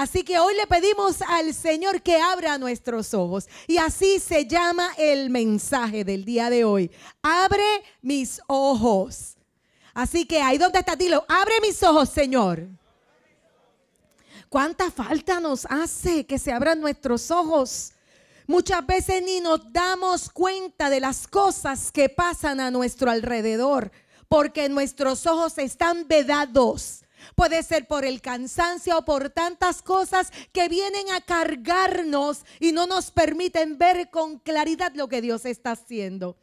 Así que hoy le pedimos al Señor que abra nuestros ojos. Y así se llama el mensaje del día de hoy. Abre mis ojos. Así que ahí donde está, dilo, abre mis ojos, Señor. ¿Cuánta falta nos hace que se abran nuestros ojos? Muchas veces ni nos damos cuenta de las cosas que pasan a nuestro alrededor, porque nuestros ojos están vedados. Puede ser por el cansancio o por tantas cosas que vienen a cargarnos y no nos permiten ver con claridad lo que Dios está haciendo.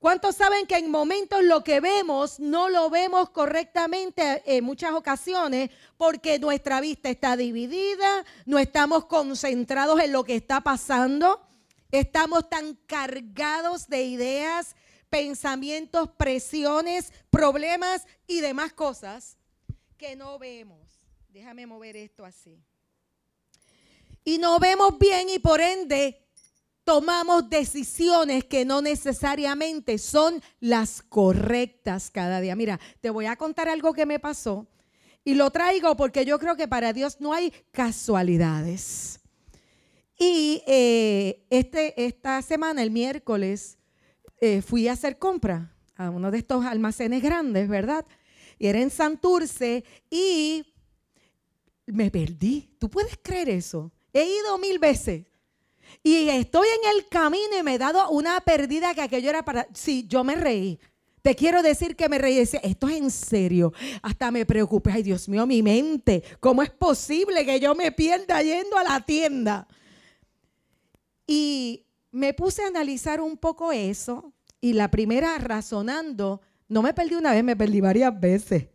¿Cuántos saben que en momentos lo que vemos no lo vemos correctamente en muchas ocasiones porque nuestra vista está dividida, no estamos concentrados en lo que está pasando, estamos tan cargados de ideas, pensamientos, presiones, problemas y demás cosas que no vemos. Déjame mover esto así. Y no vemos bien y por ende tomamos decisiones que no necesariamente son las correctas cada día. Mira, te voy a contar algo que me pasó y lo traigo porque yo creo que para Dios no hay casualidades. Y eh, este, esta semana, el miércoles, eh, fui a hacer compra a uno de estos almacenes grandes, ¿verdad? Y era en Santurce y me perdí. ¿Tú puedes creer eso? He ido mil veces y estoy en el camino y me he dado una perdida que aquello era para... Sí, yo me reí. Te quiero decir que me reí. Decía, esto es en serio. Hasta me preocupé. Ay, Dios mío, mi mente. ¿Cómo es posible que yo me pierda yendo a la tienda? Y me puse a analizar un poco eso. Y la primera, razonando, no me perdí una vez, me perdí varias veces.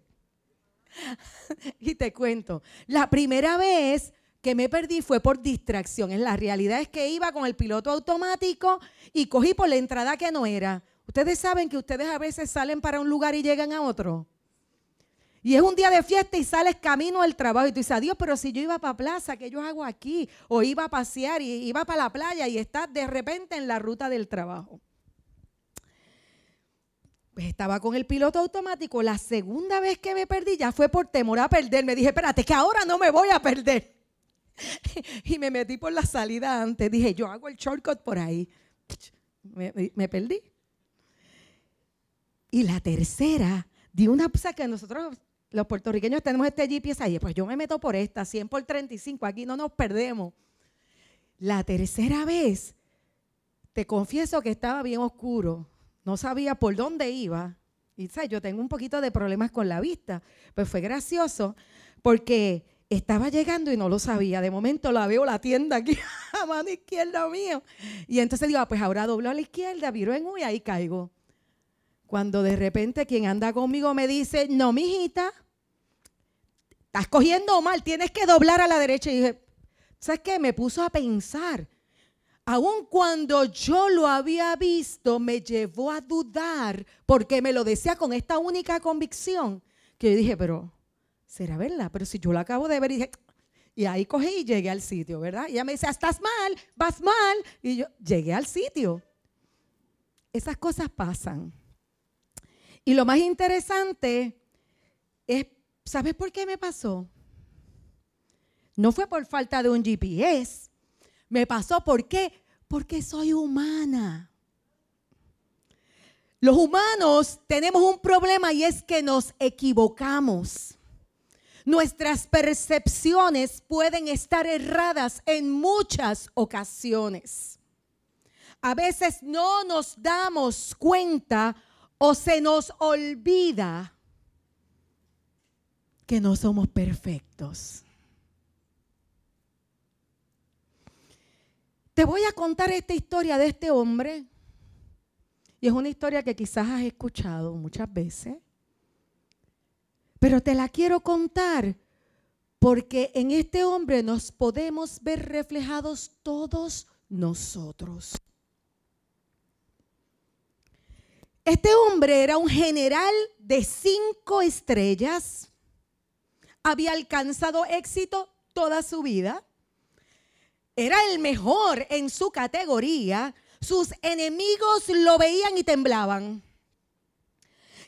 y te cuento. La primera vez que me perdí fue por distracción. La realidad es que iba con el piloto automático y cogí por la entrada que no era. Ustedes saben que ustedes a veces salen para un lugar y llegan a otro. Y es un día de fiesta y sales camino al trabajo y tú dices, adiós, pero si yo iba para plaza, ¿qué yo hago aquí? O iba a pasear y iba para la playa y estás de repente en la ruta del trabajo. Pues estaba con el piloto automático. La segunda vez que me perdí ya fue por temor a perderme. Dije, espérate, que ahora no me voy a perder. y me metí por la salida antes. Dije, yo hago el shortcut por ahí. Me, perdí. Y la tercera, di una cosa que nosotros los puertorriqueños tenemos este GPS ahí. Pues yo me meto por esta, 100 por 35, aquí no nos perdemos. La tercera vez, te confieso que estaba bien oscuro. No sabía por dónde iba. Y ¿sabes? yo tengo un poquito de problemas con la vista. Pues fue gracioso porque estaba llegando y no lo sabía. De momento la veo la tienda aquí a mano izquierda mío. Y entonces digo, ah, pues ahora doblo a la izquierda, viro en U y ahí caigo. Cuando de repente quien anda conmigo me dice, no, mijita, estás cogiendo mal, tienes que doblar a la derecha. Y dije, ¿sabes qué? Me puso a pensar. Aun cuando yo lo había visto, me llevó a dudar porque me lo decía con esta única convicción que yo dije, pero será verdad, pero si yo lo acabo de ver y dije, y ahí cogí y llegué al sitio, ¿verdad? Y ella me dice, estás mal, vas mal. Y yo llegué al sitio. Esas cosas pasan. Y lo más interesante es, ¿sabes por qué me pasó? No fue por falta de un GPS. Me pasó ¿por qué? Porque soy humana. Los humanos tenemos un problema y es que nos equivocamos. Nuestras percepciones pueden estar erradas en muchas ocasiones. A veces no nos damos cuenta o se nos olvida que no somos perfectos. Te voy a contar esta historia de este hombre. Y es una historia que quizás has escuchado muchas veces. Pero te la quiero contar porque en este hombre nos podemos ver reflejados todos nosotros. Este hombre era un general de cinco estrellas, había alcanzado éxito toda su vida, era el mejor en su categoría, sus enemigos lo veían y temblaban.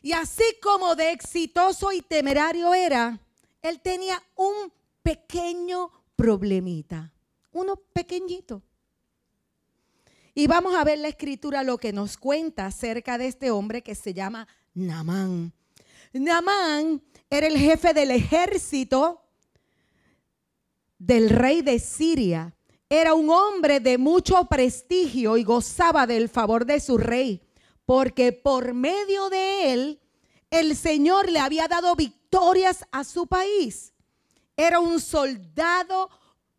Y así como de exitoso y temerario era, él tenía un pequeño problemita, uno pequeñito. Y vamos a ver la escritura lo que nos cuenta acerca de este hombre que se llama Namán. Namán era el jefe del ejército del rey de Siria. Era un hombre de mucho prestigio y gozaba del favor de su rey, porque por medio de él el Señor le había dado victorias a su país. Era un soldado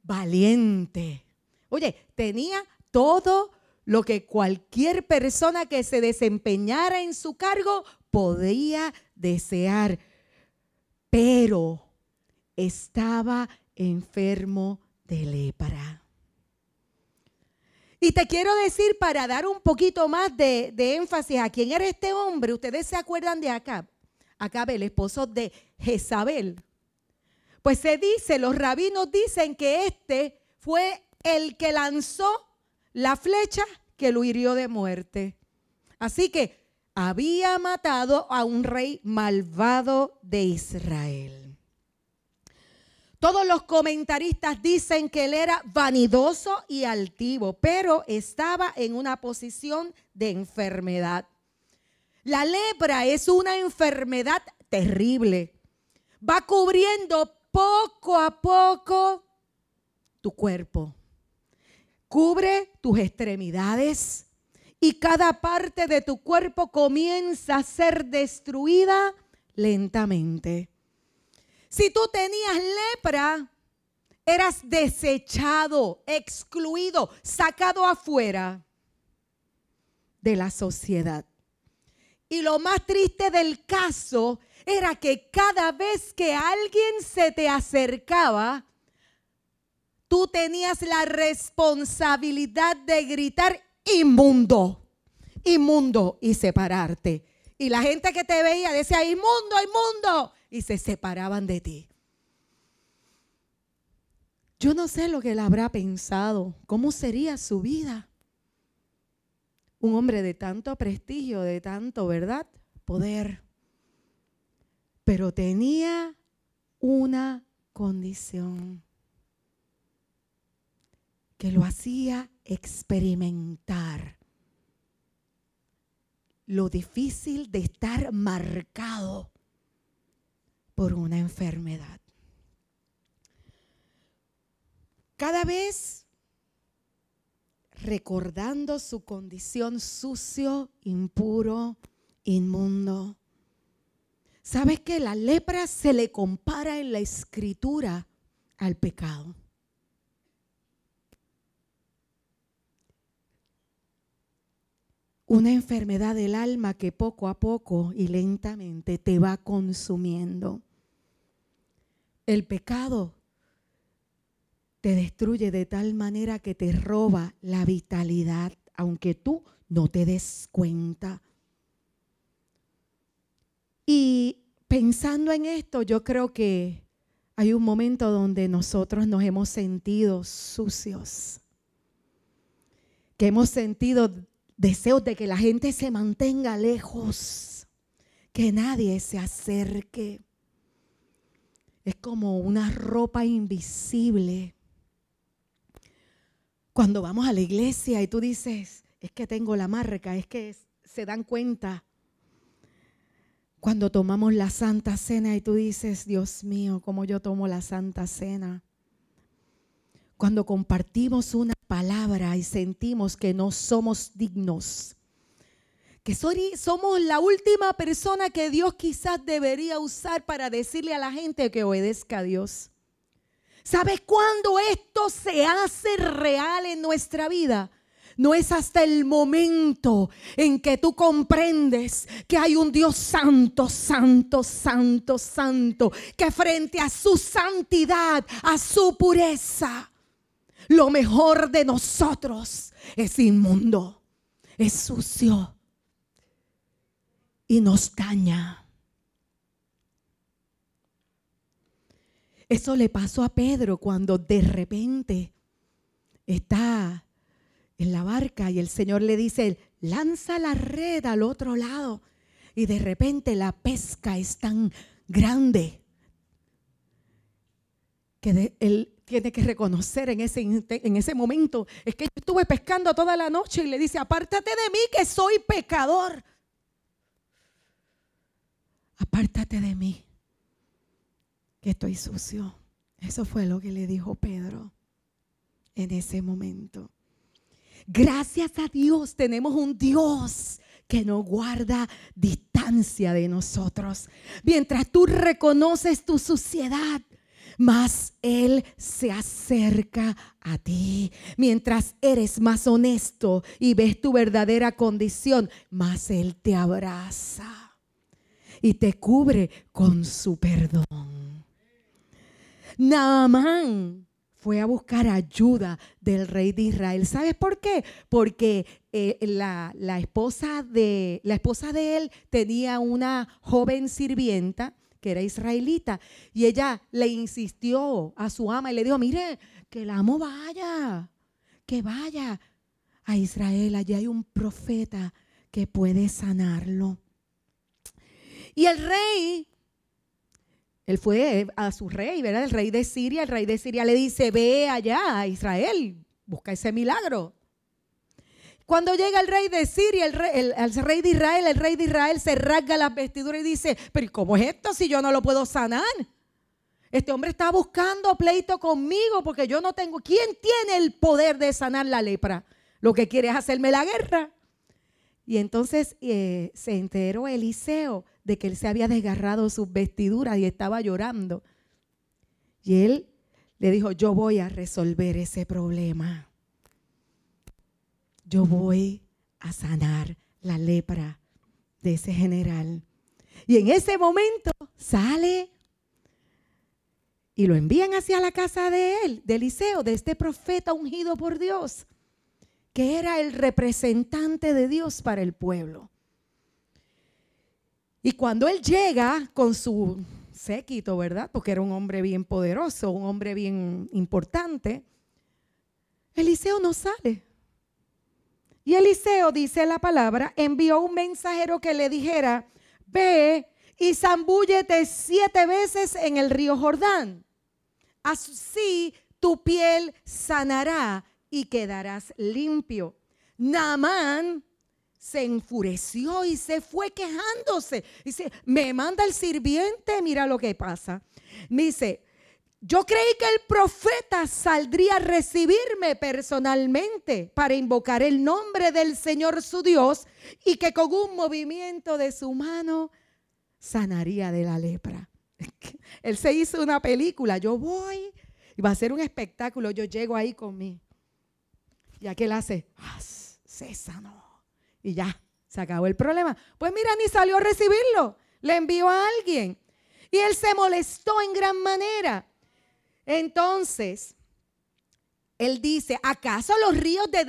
valiente. Oye, tenía todo lo que cualquier persona que se desempeñara en su cargo podía desear, pero estaba enfermo de lepra. Y te quiero decir, para dar un poquito más de, énfasis a quién era este hombre, ustedes se acuerdan de Acab, Acab, el esposo de Jezabel. Pues se dice, los rabinos dicen que este fue el que lanzó la flecha que lo hirió de muerte. Así que había matado a un rey malvado de Israel. Todos los comentaristas dicen que él era vanidoso y altivo, pero estaba en una posición de enfermedad. La lepra es una enfermedad terrible. Va cubriendo poco a poco tu cuerpo. Cubre tus extremidades y cada parte de tu cuerpo comienza a ser destruida lentamente. Si tú tenías lepra, eras desechado, excluido, sacado afuera de la sociedad. Y lo más triste del caso era que cada vez que alguien se te acercaba, tú tenías la responsabilidad de gritar inmundo, inmundo y separarte. Y la gente que te veía decía, inmundo, inmundo y se separaban de ti. Yo no sé lo que él habrá pensado, cómo sería su vida. Un hombre de tanto prestigio, de tanto, ¿verdad? Poder. Pero tenía una condición que lo hacía experimentar lo difícil de estar marcado por una enfermedad. Cada vez recordando su condición sucio, impuro, inmundo. ¿Sabes que la lepra se le compara en la escritura al pecado? una enfermedad del alma que poco a poco y lentamente te va consumiendo. El pecado te destruye de tal manera que te roba la vitalidad, aunque tú no te des cuenta. Y pensando en esto, yo creo que hay un momento donde nosotros nos hemos sentido sucios, que hemos sentido deseos de que la gente se mantenga lejos, que nadie se acerque. Es como una ropa invisible. Cuando vamos a la iglesia y tú dices, es que tengo la marca, es que se dan cuenta. Cuando tomamos la Santa Cena y tú dices, Dios mío, ¿cómo yo tomo la Santa Cena? Cuando compartimos una palabra y sentimos que no somos dignos que somos la última persona que Dios quizás debería usar para decirle a la gente que obedezca a Dios. ¿Sabes cuándo esto se hace real en nuestra vida? No es hasta el momento en que tú comprendes que hay un Dios santo, santo, santo, santo, que frente a su santidad, a su pureza, lo mejor de nosotros es inmundo, es sucio, y nos daña. Eso le pasó a Pedro cuando de repente está en la barca y el Señor le dice, lanza la red al otro lado. Y de repente la pesca es tan grande que el tiene que reconocer en ese, en ese momento, es que yo estuve pescando toda la noche y le dice, apártate de mí que soy pecador. Apártate de mí, que estoy sucio. Eso fue lo que le dijo Pedro en ese momento. Gracias a Dios tenemos un Dios que no guarda distancia de nosotros. Mientras tú reconoces tu suciedad, más Él se acerca a ti. Mientras eres más honesto y ves tu verdadera condición, más Él te abraza y te cubre con su perdón. Naamán fue a buscar ayuda del rey de Israel. ¿Sabes por qué? Porque eh, la, esposa de, la esposa de él tenía una joven sirvienta que era israelita, y ella le insistió a su ama y le dijo, mire, que el amo vaya, que vaya a Israel, allí hay un profeta que puede sanarlo. Y el rey, él fue a su rey, ¿verdad? El rey de Siria, el rey de Siria le dice, ve allá a Israel, busca ese milagro. Cuando llega el rey de Siria, el rey, de Israel, el rey de Israel se rasga las vestiduras y dice, pero ¿cómo es esto si yo no lo puedo sanar? Este hombre está buscando pleito conmigo porque yo no tengo. ¿Quién tiene el poder de sanar la lepra? Lo que quiere es hacerme la guerra. Y entonces eh, se enteró Eliseo de que él se había desgarrado sus vestiduras y estaba llorando. Y él le dijo, yo voy a resolver ese problema yo voy a sanar la lepra de ese general. Y en ese momento sale y lo envían hacia la casa de él, de Eliseo, de este profeta ungido por Dios, que era el representante de Dios para el pueblo. Y cuando él llega con su séquito, ¿verdad? Porque era un hombre bien poderoso, un hombre bien importante, Eliseo no sale. Y Eliseo, dice la palabra, envió un mensajero que le dijera, ve y zambúllete siete veces en el río Jordán. Así tu piel sanará y quedarás limpio. Naamán se enfureció y se fue quejándose. Dice, me manda el sirviente, mira lo que pasa. dice, yo creí que el profeta saldría a recibirme personalmente para invocar el nombre del Señor su Dios y que con un movimiento de su mano sanaría de la lepra. Él se hizo una película, yo voy y va a ser un espectáculo, yo llego ahí con mí. Y aquel hace, ah, se sanó. Y ya, se acabó el problema. Pues mira, ni salió a recibirlo, le envió a alguien. Y él se molestó en gran manera. Entonces, él dice, ¿acaso los ríos de,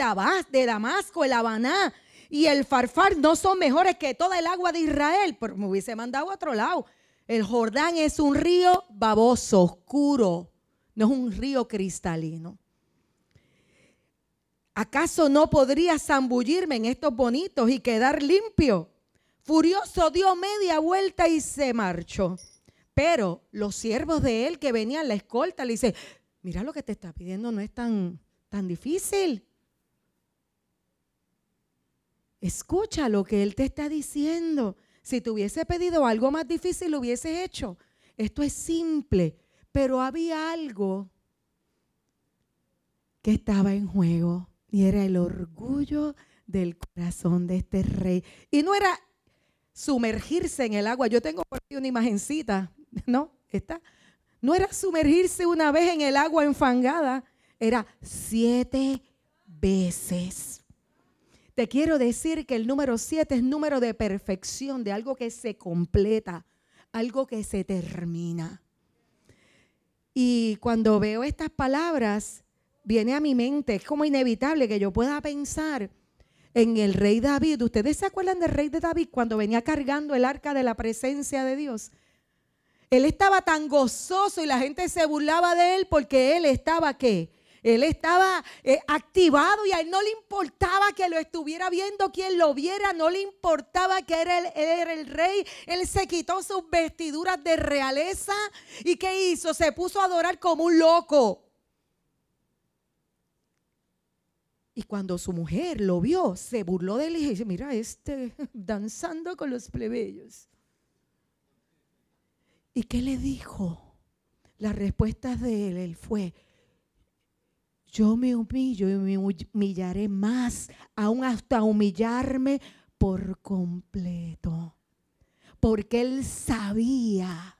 de Damasco, el Habaná y el Farfar no son mejores que toda el agua de Israel? Pero me hubiese mandado a otro lado. El Jordán es un río baboso, oscuro, no es un río cristalino. ¿Acaso no podría zambullirme en estos bonitos y quedar limpio? Furioso dio media vuelta y se marchó. Pero los siervos de él que venían, la escolta, le dice, mira lo que te está pidiendo no es tan, tan difícil. Escucha lo que él te está diciendo. Si te hubiese pedido algo más difícil, lo hubieses hecho. Esto es simple, pero había algo que estaba en juego y era el orgullo del corazón de este rey. Y no era sumergirse en el agua. Yo tengo por ahí una imagencita no, está. No era sumergirse una vez en el agua enfangada, era siete veces. Te quiero decir que el número siete es número de perfección, de algo que se completa, algo que se termina. Y cuando veo estas palabras, viene a mi mente, es como inevitable que yo pueda pensar en el rey David. ¿Ustedes se acuerdan del rey de David cuando venía cargando el arca de la presencia de Dios? Él estaba tan gozoso y la gente se burlaba de él porque él estaba qué? Él estaba eh, activado y a él no le importaba que lo estuviera viendo quien lo viera, no le importaba que era él era el rey. Él se quitó sus vestiduras de realeza y ¿qué hizo? Se puso a adorar como un loco. Y cuando su mujer lo vio, se burló de él y dice, mira, este danzando con los plebeyos. ¿Y qué le dijo? La respuesta de él fue, yo me humillo y me humillaré más, aún hasta humillarme por completo. Porque él sabía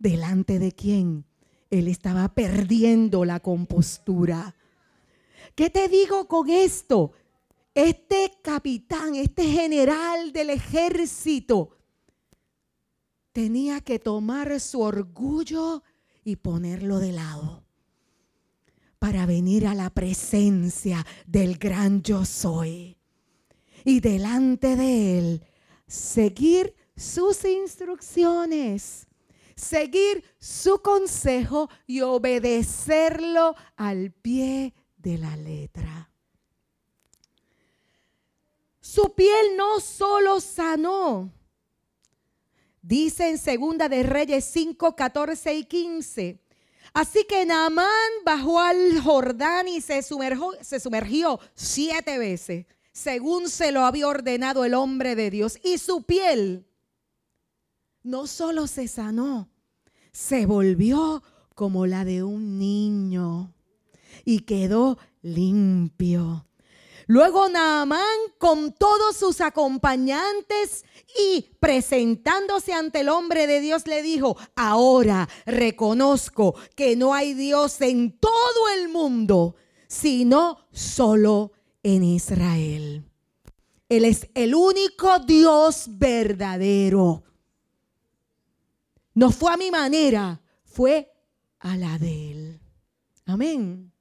delante de quién él estaba perdiendo la compostura. ¿Qué te digo con esto? Este capitán, este general del ejército, tenía que tomar su orgullo y ponerlo de lado para venir a la presencia del gran yo soy. Y delante de él, seguir sus instrucciones, seguir su consejo y obedecerlo al pie de la letra. Su piel no solo sanó, dice en Segunda de Reyes 5, 14 y 15. Así que Naamán bajó al Jordán y se sumergió, se sumergió siete veces, según se lo había ordenado el hombre de Dios. Y su piel no solo se sanó, se volvió como la de un niño y quedó limpio. Luego Naamán con todos sus acompañantes y presentándose ante el hombre de Dios le dijo, ahora reconozco que no hay Dios en todo el mundo, sino solo en Israel. Él es el único Dios verdadero. No fue a mi manera, fue a la de él. Amén.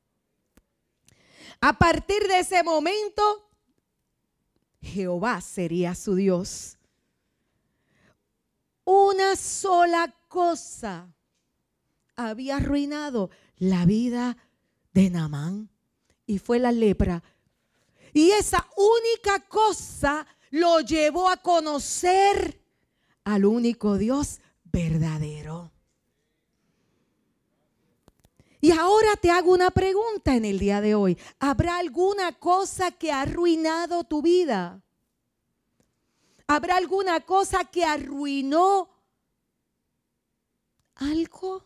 A partir de ese momento, Jehová sería su Dios. Una sola cosa había arruinado la vida de Naamán y fue la lepra. Y esa única cosa lo llevó a conocer al único Dios verdadero. Y ahora te hago una pregunta en el día de hoy. ¿Habrá alguna cosa que ha arruinado tu vida? ¿Habrá alguna cosa que arruinó algo?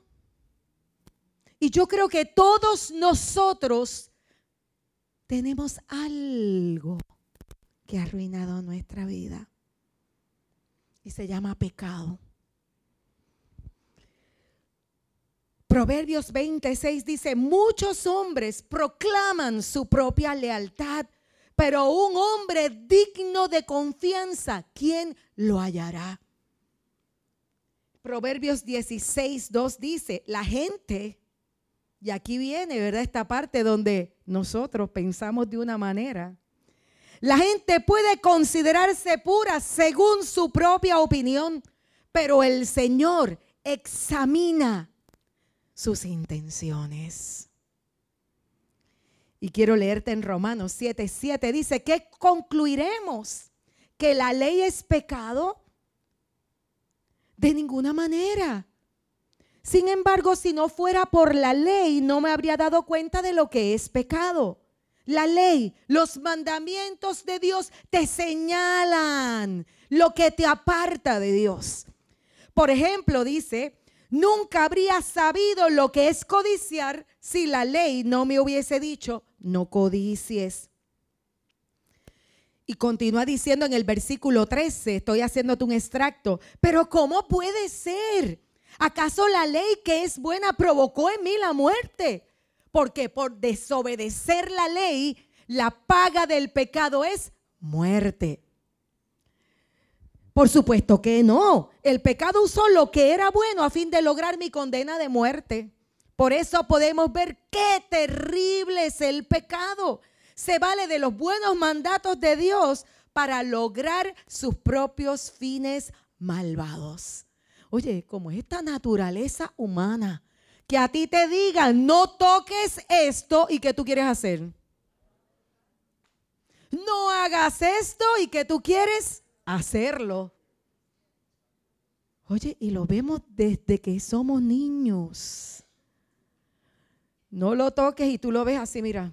Y yo creo que todos nosotros tenemos algo que ha arruinado nuestra vida. Y se llama pecado. Proverbios 26 dice, muchos hombres proclaman su propia lealtad, pero un hombre digno de confianza, ¿quién lo hallará? Proverbios 16, 2 dice, la gente, y aquí viene, ¿verdad? Esta parte donde nosotros pensamos de una manera. La gente puede considerarse pura según su propia opinión, pero el Señor examina sus intenciones. Y quiero leerte en Romanos 7, 7. Dice que concluiremos que la ley es pecado. De ninguna manera. Sin embargo, si no fuera por la ley, no me habría dado cuenta de lo que es pecado. La ley, los mandamientos de Dios te señalan lo que te aparta de Dios. Por ejemplo, dice Nunca habría sabido lo que es codiciar si la ley no me hubiese dicho, no codicies. Y continúa diciendo en el versículo 13, estoy haciéndote un extracto, pero ¿cómo puede ser? ¿Acaso la ley que es buena provocó en mí la muerte? Porque por desobedecer la ley, la paga del pecado es muerte. Por supuesto que no. El pecado usó lo que era bueno a fin de lograr mi condena de muerte. Por eso podemos ver qué terrible es el pecado. Se vale de los buenos mandatos de Dios para lograr sus propios fines malvados. Oye, como esta naturaleza humana, que a ti te digan, no toques esto y que tú quieres hacer. No hagas esto y que tú quieres hacerlo. Oye, y lo vemos desde que somos niños. No lo toques y tú lo ves así, mira.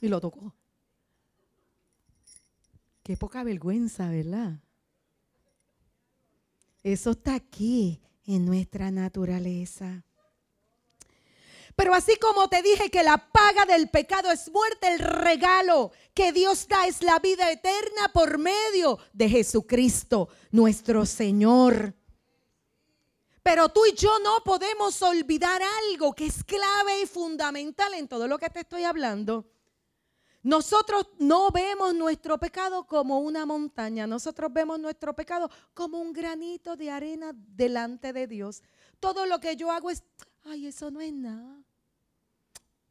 Y lo tocó. Qué poca vergüenza, ¿verdad? Eso está aquí en nuestra naturaleza. Pero así como te dije que la paga del pecado es muerte, el regalo que Dios da es la vida eterna por medio de Jesucristo, nuestro Señor. Pero tú y yo no podemos olvidar algo que es clave y fundamental en todo lo que te estoy hablando. Nosotros no vemos nuestro pecado como una montaña, nosotros vemos nuestro pecado como un granito de arena delante de Dios. Todo lo que yo hago es, ay, eso no es nada.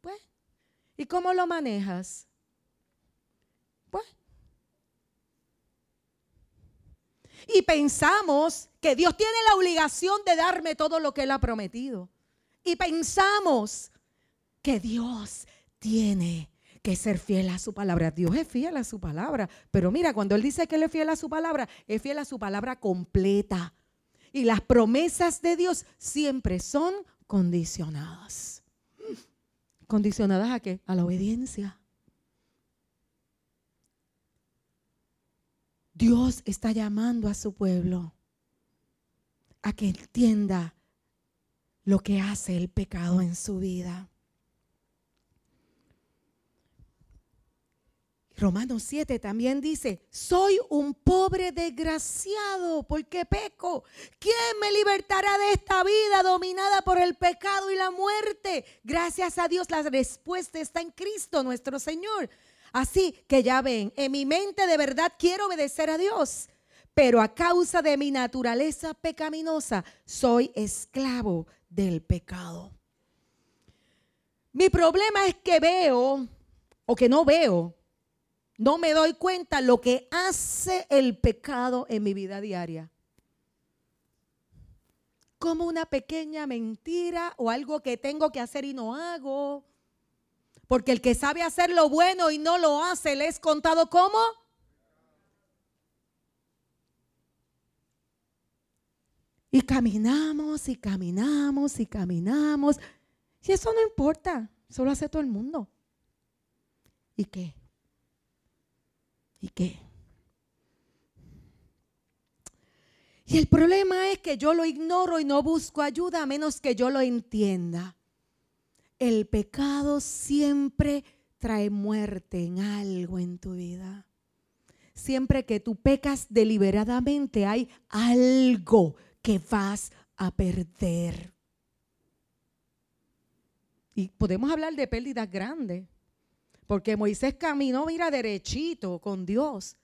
Pues, ¿y cómo lo manejas? Pues. Y pensamos que Dios tiene la obligación de darme todo lo que Él ha prometido. Y pensamos que Dios tiene que ser fiel a su palabra. Dios es fiel a su palabra. Pero mira, cuando Él dice que Él es fiel a su palabra, es fiel a su palabra completa. Y las promesas de Dios siempre son condicionadas. ¿Condicionadas a qué? A la obediencia. Dios está llamando a su pueblo a que entienda lo que hace el pecado en su vida. Romanos 7 también dice, soy un pobre desgraciado porque peco. ¿Quién me libertará de esta vida dominada por el pecado y la muerte? Gracias a Dios la respuesta está en Cristo nuestro Señor. Así que ya ven, en mi mente de verdad quiero obedecer a Dios, pero a causa de mi naturaleza pecaminosa soy esclavo del pecado. Mi problema es que veo o que no veo no me doy cuenta lo que hace el pecado en mi vida diaria. Como una pequeña mentira o algo que tengo que hacer y no hago. Porque el que sabe hacer lo bueno y no lo hace, le es contado como. Y caminamos y caminamos y caminamos. Y eso no importa, solo hace todo el mundo. ¿Y qué? ¿Y qué? Y el problema es que yo lo ignoro y no busco ayuda a menos que yo lo entienda. El pecado siempre trae muerte en algo en tu vida. Siempre que tú pecas deliberadamente hay algo que vas a perder. Y podemos hablar de pérdidas grandes. Porque Moisés caminó, mira, derechito con Dios.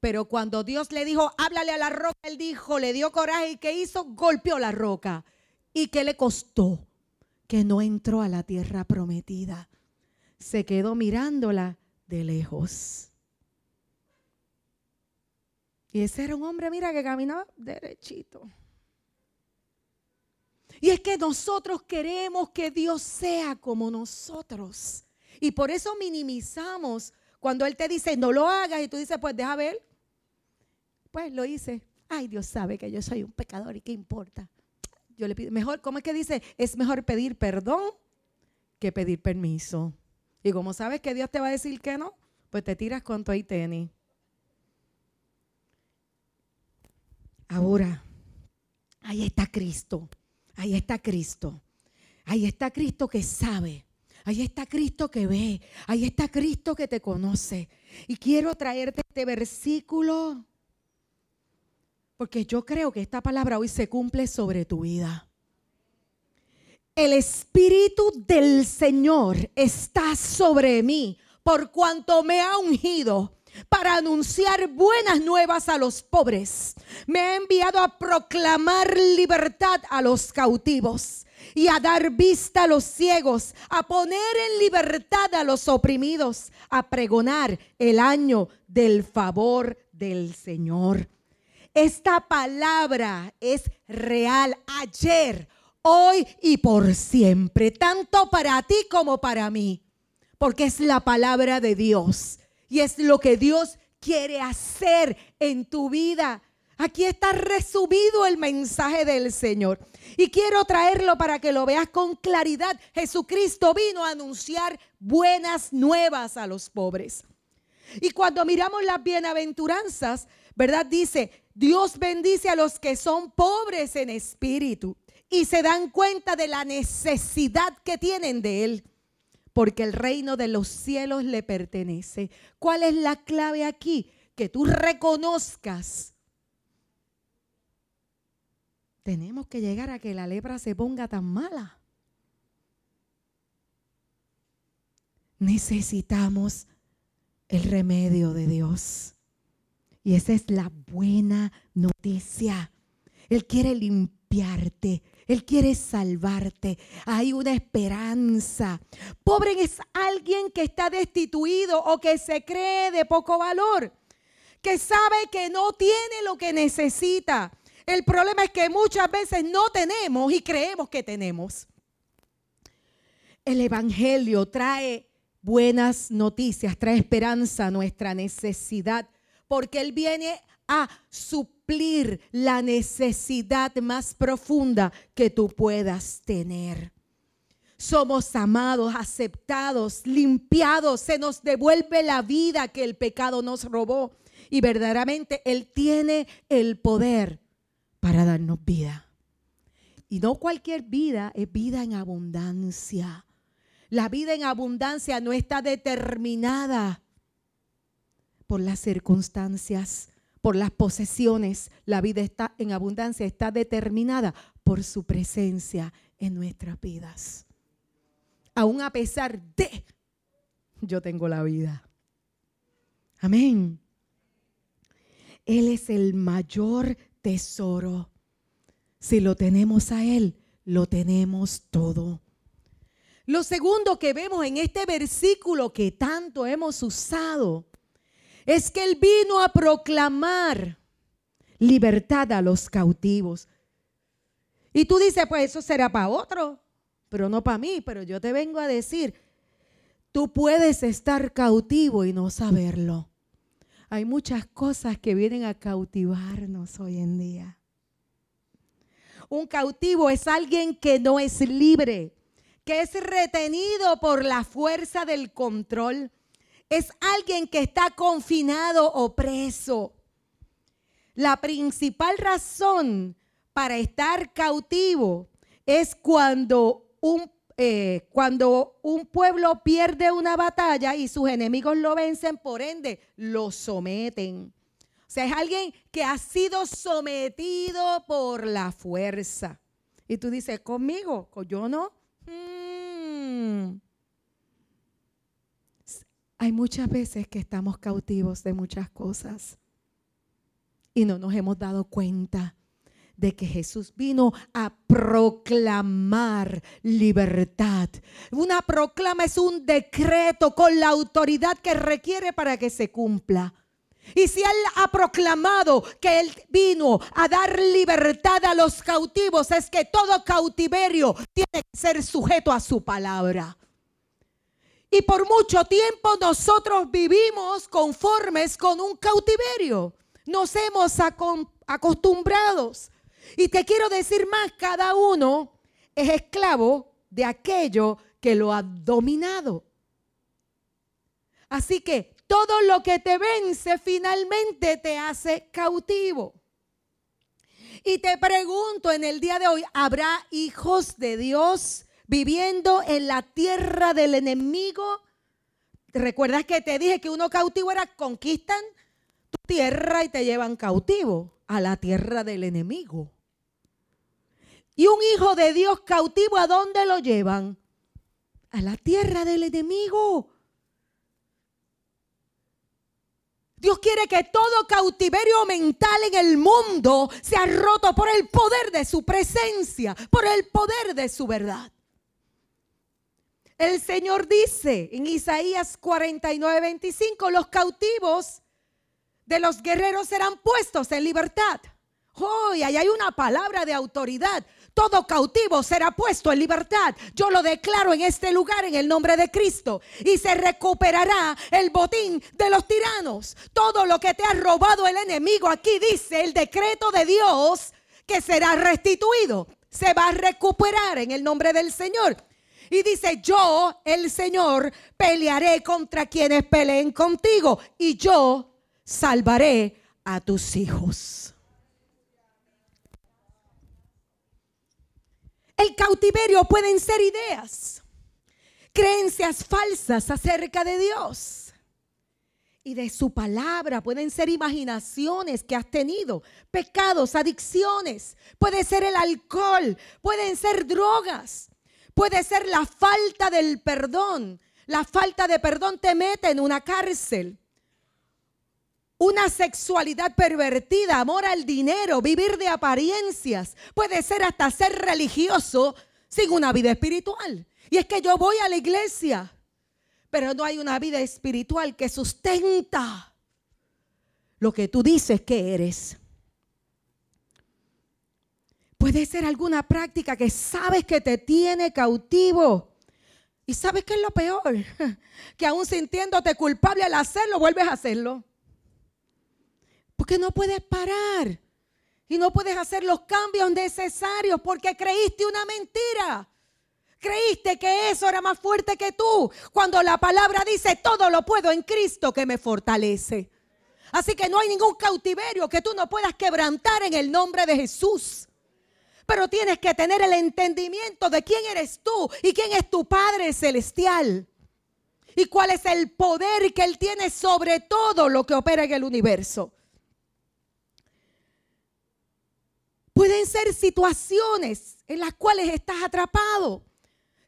Pero cuando Dios le dijo, háblale a la roca, él dijo, le dio coraje y ¿qué hizo? Golpeó la roca. ¿Y qué le costó? Que no entró a la tierra prometida. Se quedó mirándola de lejos. Y ese era un hombre, mira, que caminaba derechito. Y es que nosotros queremos que Dios sea como nosotros. Y por eso minimizamos cuando Él te dice, no lo hagas, y tú dices, pues deja ver. Pues lo hice. Ay, Dios sabe que yo soy un pecador y qué importa. Yo le pido, mejor, ¿cómo es que dice? Es mejor pedir perdón que pedir permiso. Y como sabes que Dios te va a decir que no, pues te tiras con tu tenis. Ahora, ahí está Cristo. Ahí está Cristo. Ahí está Cristo que sabe Ahí está Cristo que ve. Ahí está Cristo que te conoce. Y quiero traerte este versículo porque yo creo que esta palabra hoy se cumple sobre tu vida. El Espíritu del Señor está sobre mí por cuanto me ha ungido para anunciar buenas nuevas a los pobres. Me ha enviado a proclamar libertad a los cautivos y a dar vista a los ciegos, a poner en libertad a los oprimidos, a pregonar el año del favor del Señor. Esta palabra es real ayer, hoy y por siempre, tanto para ti como para mí, porque es la palabra de Dios y es lo que Dios quiere hacer en tu vida. Aquí está resumido el mensaje del Señor. Y quiero traerlo para que lo veas con claridad. Jesucristo vino a anunciar buenas nuevas a los pobres. Y cuando miramos las bienaventuranzas, ¿verdad? Dice, Dios bendice a los que son pobres en espíritu y se dan cuenta de la necesidad que tienen de Él, porque el reino de los cielos le pertenece. ¿Cuál es la clave aquí? Que tú reconozcas tenemos que llegar a que la lepra se ponga tan mala. Necesitamos el remedio de Dios. Y esa es la buena noticia. Él quiere limpiarte. Él quiere salvarte. Hay una esperanza. Pobre es alguien que está destituido o que se cree de poco valor. Que sabe que no tiene lo que necesita. El problema es que muchas veces no tenemos y creemos que tenemos. El Evangelio trae buenas noticias, trae esperanza a nuestra necesidad, porque Él viene a suplir la necesidad más profunda que tú puedas tener. Somos amados, aceptados, limpiados, se nos devuelve la vida que el pecado nos robó y verdaderamente Él tiene el poder para darnos vida. Y no cualquier vida es vida en abundancia. La vida en abundancia no está determinada por las circunstancias, por las posesiones. La vida está en abundancia está determinada por su presencia en nuestras vidas. Aún a pesar de, yo tengo la vida. Amén. Él es el mayor tesoro. Si lo tenemos a Él, lo tenemos todo. Lo segundo que vemos en este versículo que tanto hemos usado es que Él vino a proclamar libertad a los cautivos. Y tú dices, pues eso será para otro, pero no para mí, pero yo te vengo a decir, tú puedes estar cautivo y no saberlo. Hay muchas cosas que vienen a cautivarnos hoy en día. Un cautivo es alguien que no es libre, que es retenido por la fuerza del control. Es alguien que está confinado o preso. La principal razón para estar cautivo es cuando un eh, cuando un pueblo pierde una batalla y sus enemigos lo vencen, por ende, lo someten. O sea, es alguien que ha sido sometido por la fuerza. Y tú dices, conmigo, yo no. Hmm. Hay muchas veces que estamos cautivos de muchas cosas y no nos hemos dado cuenta de que Jesús vino a proclamar libertad. Una proclama es un decreto con la autoridad que requiere para que se cumpla. Y si Él ha proclamado que Él vino a dar libertad a los cautivos, es que todo cautiverio tiene que ser sujeto a su palabra. Y por mucho tiempo nosotros vivimos conformes con un cautiverio. Nos hemos acostumbrados y te quiero decir más, cada uno es esclavo de aquello que lo ha dominado. Así que todo lo que te vence finalmente te hace cautivo. Y te pregunto en el día de hoy, ¿habrá hijos de Dios viviendo en la tierra del enemigo? ¿Recuerdas que te dije que uno cautivo era conquistan tu tierra y te llevan cautivo a la tierra del enemigo? Y un hijo de Dios cautivo, ¿a dónde lo llevan? A la tierra del enemigo. Dios quiere que todo cautiverio mental en el mundo sea roto por el poder de su presencia, por el poder de su verdad. El Señor dice en Isaías 49, 25, los cautivos de los guerreros serán puestos en libertad. Hoy ahí hay una palabra de autoridad. Todo cautivo será puesto en libertad. Yo lo declaro en este lugar en el nombre de Cristo. Y se recuperará el botín de los tiranos. Todo lo que te ha robado el enemigo, aquí dice el decreto de Dios que será restituido. Se va a recuperar en el nombre del Señor. Y dice, yo, el Señor, pelearé contra quienes peleen contigo. Y yo salvaré a tus hijos. El cautiverio pueden ser ideas, creencias falsas acerca de Dios y de su palabra. Pueden ser imaginaciones que has tenido, pecados, adicciones. Puede ser el alcohol, pueden ser drogas, puede ser la falta del perdón. La falta de perdón te mete en una cárcel una sexualidad pervertida, amor al dinero, vivir de apariencias. Puede ser hasta ser religioso sin una vida espiritual. Y es que yo voy a la iglesia, pero no hay una vida espiritual que sustenta lo que tú dices que eres. Puede ser alguna práctica que sabes que te tiene cautivo. Y sabes que es lo peor, que aún sintiéndote culpable al hacerlo, vuelves a hacerlo. Porque no puedes parar. Y no puedes hacer los cambios necesarios porque creíste una mentira. Creíste que eso era más fuerte que tú. Cuando la palabra dice, todo lo puedo en Cristo que me fortalece. Así que no hay ningún cautiverio que tú no puedas quebrantar en el nombre de Jesús. Pero tienes que tener el entendimiento de quién eres tú y quién es tu Padre Celestial. Y cuál es el poder que Él tiene sobre todo lo que opera en el universo. Pueden ser situaciones en las cuales estás atrapado.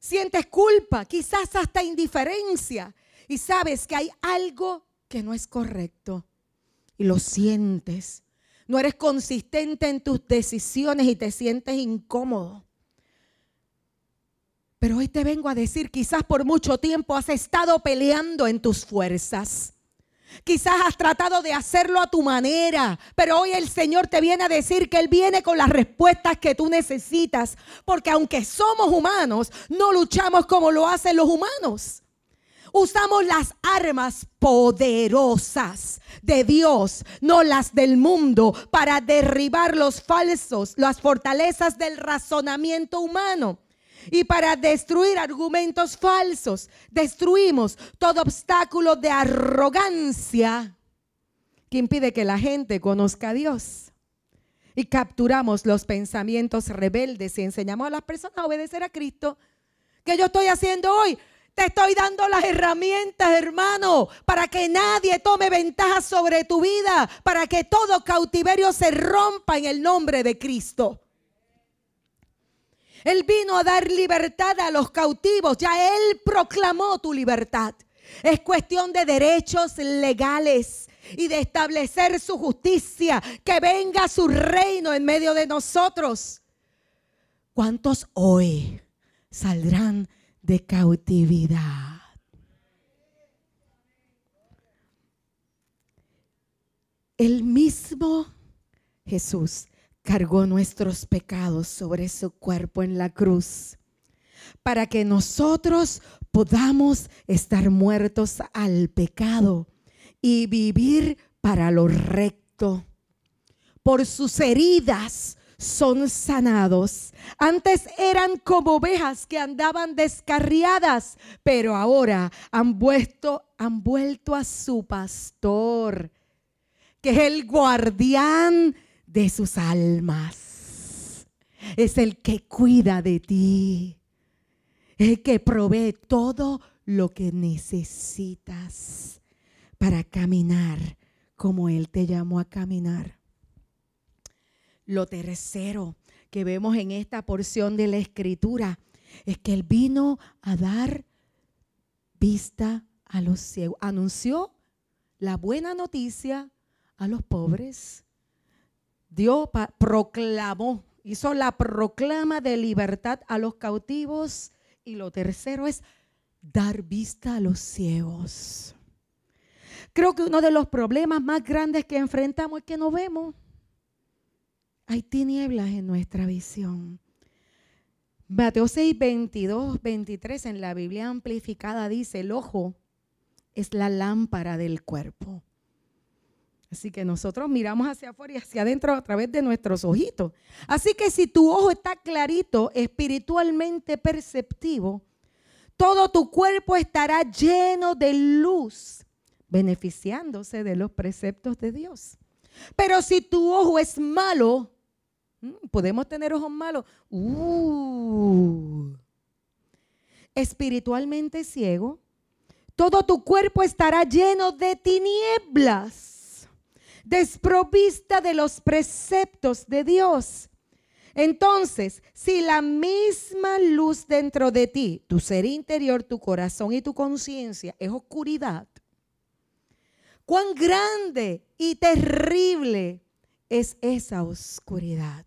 Sientes culpa, quizás hasta indiferencia. Y sabes que hay algo que no es correcto. Y lo sientes. No eres consistente en tus decisiones y te sientes incómodo. Pero hoy te vengo a decir, quizás por mucho tiempo has estado peleando en tus fuerzas. Quizás has tratado de hacerlo a tu manera, pero hoy el Señor te viene a decir que Él viene con las respuestas que tú necesitas, porque aunque somos humanos, no luchamos como lo hacen los humanos. Usamos las armas poderosas de Dios, no las del mundo, para derribar los falsos, las fortalezas del razonamiento humano y para destruir argumentos falsos. Destruimos todo obstáculo de arrogancia que impide que la gente conozca a Dios. Y capturamos los pensamientos rebeldes y enseñamos a las personas a obedecer a Cristo. ¿Qué yo estoy haciendo hoy? Te estoy dando las herramientas, hermano, para que nadie tome ventaja sobre tu vida, para que todo cautiverio se rompa en el nombre de Cristo. Él vino a dar libertad a los cautivos. Ya Él proclamó tu libertad. Es cuestión de derechos legales y de establecer su justicia. Que venga su reino en medio de nosotros. ¿Cuántos hoy saldrán de cautividad? El mismo Jesús cargó nuestros pecados sobre su cuerpo en la cruz, para que nosotros podamos estar muertos al pecado y vivir para lo recto. Por sus heridas son sanados. Antes eran como ovejas que andaban descarriadas, pero ahora han vuelto, han vuelto a su pastor, que es el guardián de sus almas. Es el que cuida de ti. El que provee todo lo que necesitas para caminar como Él te llamó a caminar. Lo tercero que vemos en esta porción de la escritura es que Él vino a dar vista a los ciegos. Anunció la buena noticia a los pobres Dios proclamó, hizo la proclama de libertad a los cautivos. Y lo tercero es dar vista a los ciegos. Creo que uno de los problemas más grandes que enfrentamos es que no vemos. Hay tinieblas en nuestra visión. Mateo 6, 22, 23 en la Biblia amplificada dice, el ojo es la lámpara del cuerpo. Así que nosotros miramos hacia afuera y hacia adentro a través de nuestros ojitos. Así que si tu ojo está clarito, espiritualmente perceptivo, todo tu cuerpo estará lleno de luz, beneficiándose de los preceptos de Dios. Pero si tu ojo es malo, mm, podemos tener ojos malos, uh, espiritualmente ciego, todo tu cuerpo estará lleno de tinieblas desprovista de los preceptos de Dios. Entonces, si la misma luz dentro de ti, tu ser interior, tu corazón y tu conciencia es oscuridad, cuán grande y terrible es esa oscuridad.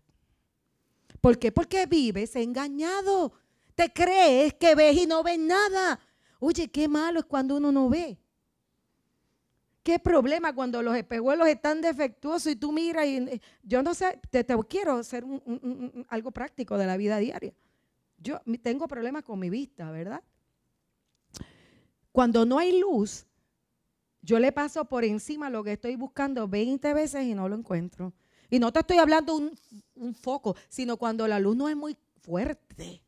¿Por qué? Porque vives engañado. Te crees que ves y no ves nada. Oye, qué malo es cuando uno no ve. ¿Qué problema cuando los espejuelos están defectuosos y tú miras y eh, yo no sé, te, quiero hacer algo práctico de la vida diaria. Yo tengo problemas con mi vista, ¿verdad? Cuando no hay luz, yo le paso por encima lo que estoy buscando 20 veces y no lo encuentro. Y no te estoy hablando un, un foco, sino cuando la luz no es muy fuerte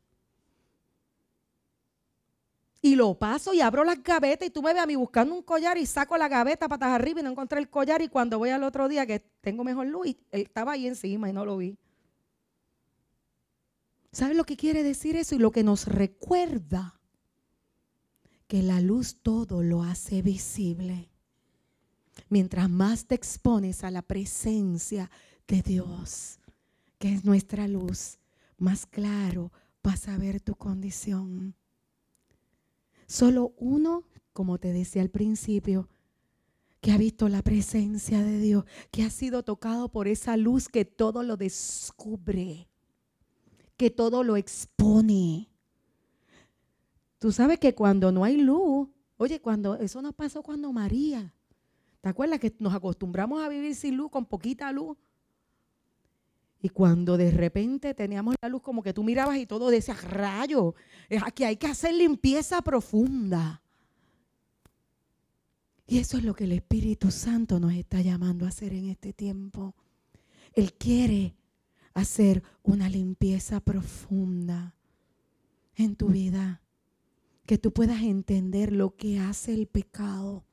y lo paso y abro las gavetas y tú me ves a mí buscando un collar y saco la gaveta patas arriba y no encontré el collar y cuando voy al otro día que tengo mejor luz, él estaba ahí encima y no lo vi. ¿Sabes lo que quiere decir eso? Y lo que nos recuerda que la luz todo lo hace visible. Mientras más te expones a la presencia de Dios, que es nuestra luz, más claro vas a ver tu condición. Solo uno, como te decía al principio, que ha visto la presencia de Dios, que ha sido tocado por esa luz que todo lo descubre, que todo lo expone. Tú sabes que cuando no hay luz, oye, cuando eso nos pasó cuando María, ¿te acuerdas que nos acostumbramos a vivir sin luz, con poquita luz? Y cuando de repente teníamos la luz como que tú mirabas y todo decía, rayo, aquí hay que hacer limpieza profunda. Y eso es lo que el Espíritu Santo nos está llamando a hacer en este tiempo. Él quiere hacer una limpieza profunda en tu vida. Que tú puedas entender lo que hace el pecado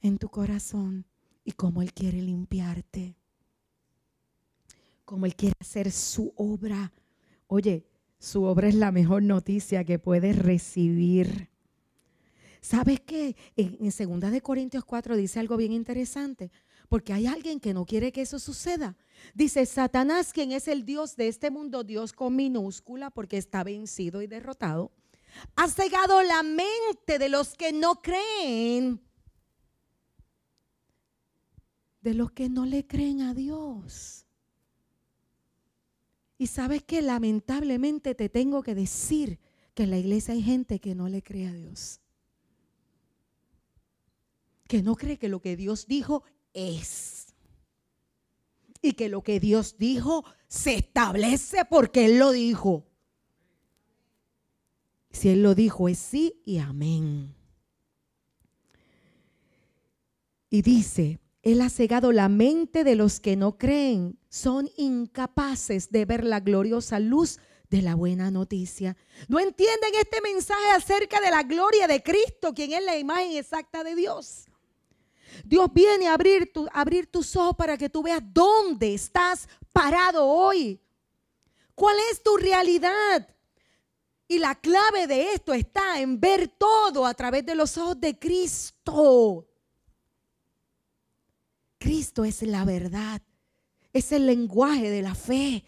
en tu corazón y cómo Él quiere limpiarte como Él quiere hacer su obra. Oye, su obra es la mejor noticia que puedes recibir. ¿Sabes qué? En, en 2 de Corintios 4 dice algo bien interesante, porque hay alguien que no quiere que eso suceda. Dice, Satanás, quien es el Dios de este mundo, Dios con minúscula, porque está vencido y derrotado, ha cegado la mente de los que no creen, de los que no le creen a Dios. Y sabes que lamentablemente te tengo que decir que en la iglesia hay gente que no le cree a Dios. Que no cree que lo que Dios dijo es. Y que lo que Dios dijo se establece porque Él lo dijo. Si Él lo dijo es sí y amén. Y dice, él ha cegado la mente de los que no creen. Son incapaces de ver la gloriosa luz de la buena noticia. No entienden este mensaje acerca de la gloria de Cristo, quien es la imagen exacta de Dios. Dios viene a abrir, abrir tus ojos para que tú veas dónde estás parado hoy. ¿Cuál es tu realidad? Y la clave de esto está en ver todo a través de los ojos de Cristo. Cristo es la verdad. Es el lenguaje de la fe.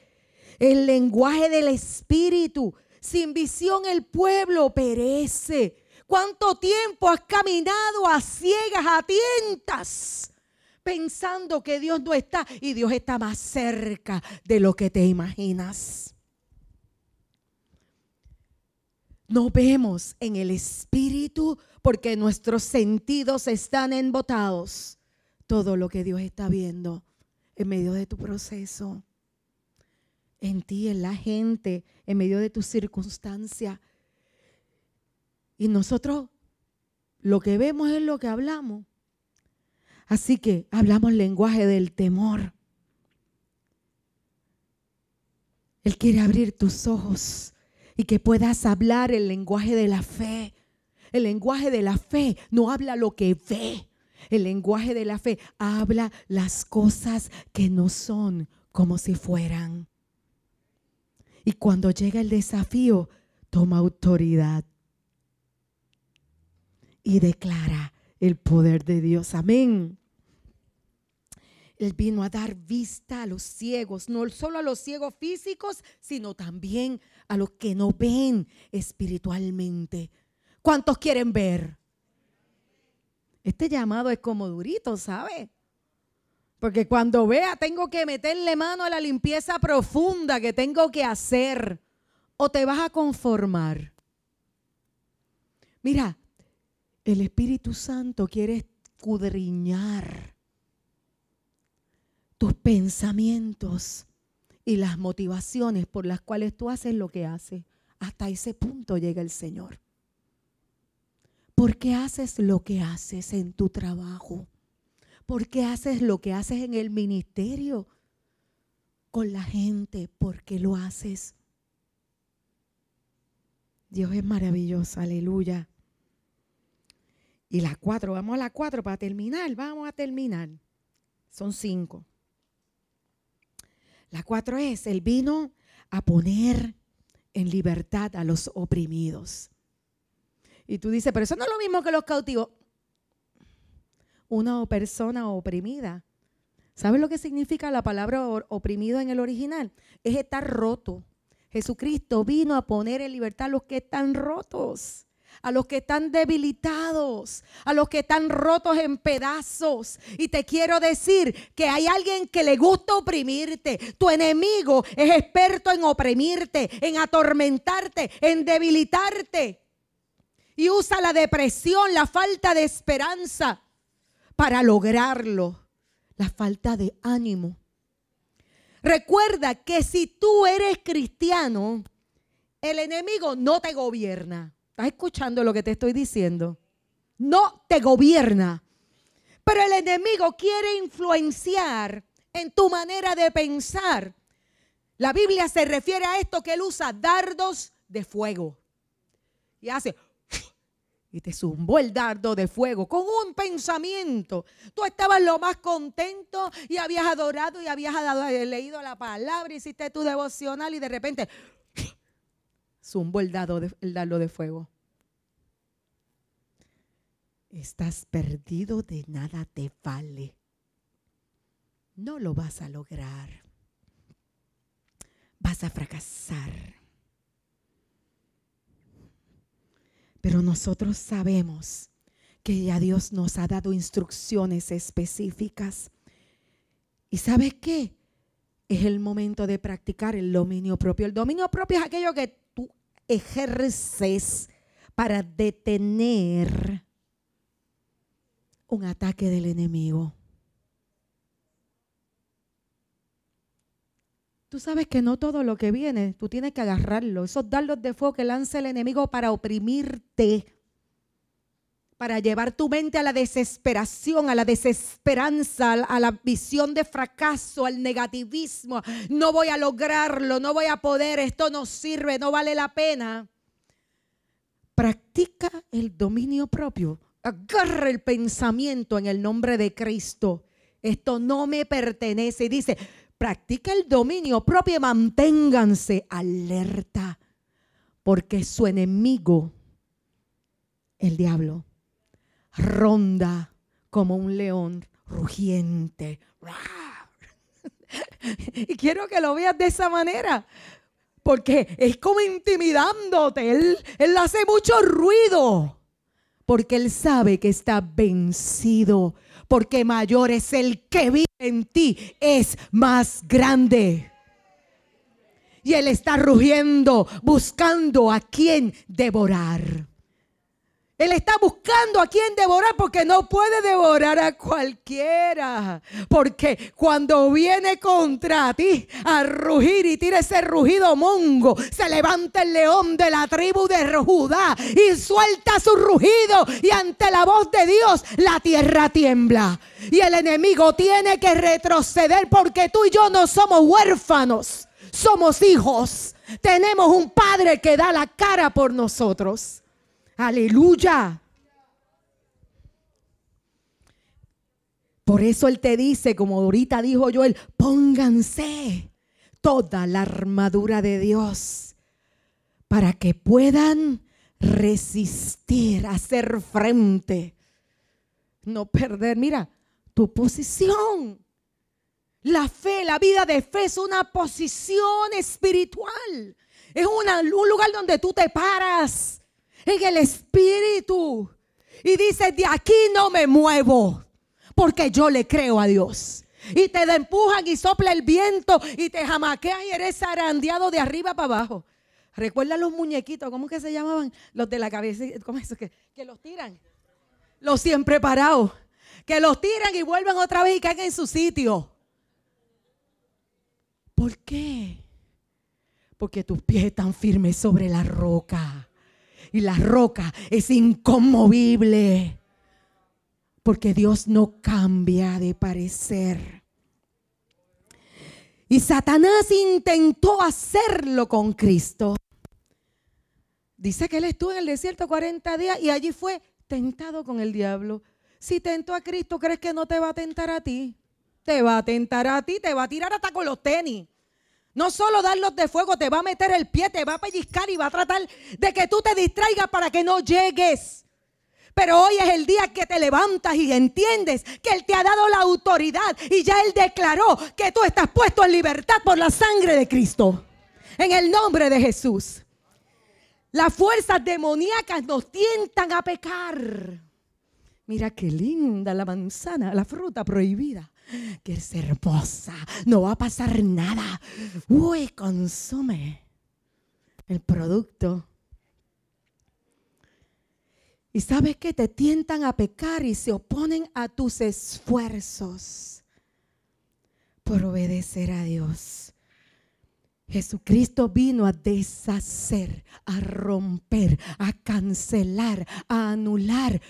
El lenguaje del Espíritu. Sin visión el pueblo perece. ¿Cuánto tiempo has caminado a ciegas, a tientas? Pensando que Dios no está y Dios está más cerca de lo que te imaginas. No vemos en el Espíritu porque nuestros sentidos están embotados todo lo que Dios está viendo en medio de tu proceso. en ti, en la gente, en medio de tus circunstancias. Y nosotros lo que vemos es lo que hablamos. Así que hablamos lenguaje del temor. Él quiere abrir tus ojos y que puedas hablar el lenguaje de la fe. El lenguaje de la fe no habla lo que ve. El lenguaje de la fe habla las cosas que no son como si fueran. Y cuando llega el desafío, toma autoridad y declara el poder de Dios. Amén. Él vino a dar vista a los ciegos, no solo a los ciegos físicos, sino también a los que no ven espiritualmente. ¿Cuántos quieren ver? Este llamado es como durito, ¿sabe? Porque cuando vea tengo que meterle mano a la limpieza profunda que tengo que hacer. O te vas a conformar. Mira, el Espíritu Santo quiere escudriñar tus pensamientos y las motivaciones por las cuales tú haces lo que haces. Hasta ese punto llega el Señor. ¿Por qué haces lo que haces en tu trabajo? ¿Por qué haces lo que haces en el ministerio con la gente? ¿Por qué lo haces? Dios es maravilloso, aleluya. Y la cuatro, vamos a la cuatro para terminar, vamos a terminar. Son cinco. La cuatro es, el vino a poner en libertad a los oprimidos. Y tú dices, pero eso no es lo mismo que los cautivos. Una persona oprimida. ¿Sabes lo que significa la palabra oprimido en el original? Es estar roto. Jesucristo vino a poner en libertad a los que están rotos a los que están debilitados, a los que están rotos en pedazos. Y te quiero decir que hay alguien que le gusta oprimirte. Tu enemigo es experto en oprimirte, en atormentarte, en debilitarte. Y usa la depresión, la falta de esperanza para lograrlo. La falta de ánimo. Recuerda que si tú eres cristiano, el enemigo no te gobierna. ¿Estás escuchando lo que te estoy diciendo? No te gobierna. Pero el enemigo quiere influenciar en tu manera de pensar. La Biblia se refiere a esto que él usa dardos de fuego. Y hace y te zumbó el dardo de fuego con un pensamiento. Tú estabas lo más contento y habías adorado y habías leído la palabra, hiciste tu devocional y de repente zumbó el, dado el dardo de fuego. Estás perdido, de nada te vale. No lo vas a lograr. Vas a fracasar. Pero nosotros sabemos que ya Dios nos ha dado instrucciones específicas. ¿Y sabes qué? Es el momento de practicar el dominio propio. El dominio propio es aquello que tú ejerces para detener un ataque del enemigo. Tú sabes que no todo lo que viene, tú tienes que agarrarlo. Esos dardos de fuego que lanza el enemigo para oprimirte, para llevar tu mente a la desesperación, a la desesperanza, a la visión de fracaso, al negativismo. No voy a lograrlo, no voy a poder, esto no sirve, no vale la pena. Practica el dominio propio agarra el pensamiento en el nombre de Cristo. Esto no me pertenece. Y dice, practica el dominio propio y manténganse alerta. Porque su enemigo, el diablo, ronda como un león rugiente. Y quiero que lo veas de esa manera. Porque es como intimidándote. Él, él hace mucho ruido porque Él sabe que está vencido, porque mayor es el que vive en ti, es más grande. Y Él está rugiendo, buscando a quien devorar. Él está buscando a quien devorar porque no puede devorar a cualquiera. Porque cuando viene contra ti a rugir y tira ese rugido mongo, se levanta el león de la tribu de Judá y suelta su rugido. Y ante la voz de Dios, la tierra tiembla. Y el enemigo tiene que retroceder porque tú y yo no somos huérfanos, somos hijos. Tenemos un padre que da la cara por nosotros. Aleluya. Por eso Él te dice, como ahorita dijo Joel, pónganse toda la armadura de Dios para que puedan resistir, hacer frente, no perder, mira, tu posición. La fe, la vida de fe es una posición espiritual. Es un lugar donde tú te paras en el espíritu. Y dice, de aquí no me muevo, porque yo le creo a Dios. Y te empujan y sopla el viento y te jamaqueas y eres zarandeado de arriba para abajo. Recuerda los muñequitos, ¿cómo que se llamaban? Los de la cabeza, ¿cómo es eso? Que, que los tiran. Los siempre parados. Que los tiran y vuelven otra vez y caen en su sitio. ¿Por qué? Porque tus pies están firmes sobre la roca y la roca es inconmovible. Porque Dios no cambia de parecer. Y Satanás intentó hacerlo con Cristo. Dice que él estuvo en el desierto 40 días y allí fue tentado con el diablo. Si tentó a Cristo, ¿crees que no te va a tentar a ti? Te va a tentar a ti, te va a tirar hasta con los tenis. No solo darlos de fuego, te va a meter el pie, te va a pellizcar y va a tratar de que tú te distraigas para que no llegues. Pero hoy es el día que te levantas y entiendes que Él te ha dado la autoridad y ya Él declaró que tú estás puesto en libertad por la sangre de Cristo. En el nombre de Jesús. Las fuerzas demoníacas nos tientan a pecar. Mira qué linda la manzana, la fruta prohibida que es hermosa, no va a pasar nada. Uy, consume el producto. Y sabes que te tientan a pecar y se oponen a tus esfuerzos por obedecer a Dios. Jesucristo vino a deshacer, a romper, a cancelar, a anular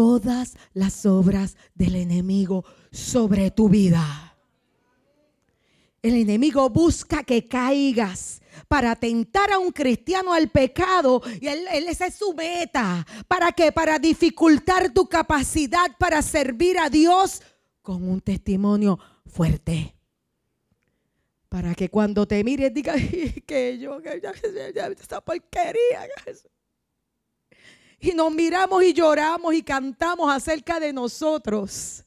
todas las obras del enemigo sobre tu vida. El enemigo busca que caigas para tentar a un cristiano al pecado y él, esa es su meta. ¿Para qué? Para dificultar tu capacidad para servir a Dios con un testimonio fuerte. Para que cuando te mires digas que yo, que esa porquería y nos miramos y lloramos y cantamos acerca de nosotros.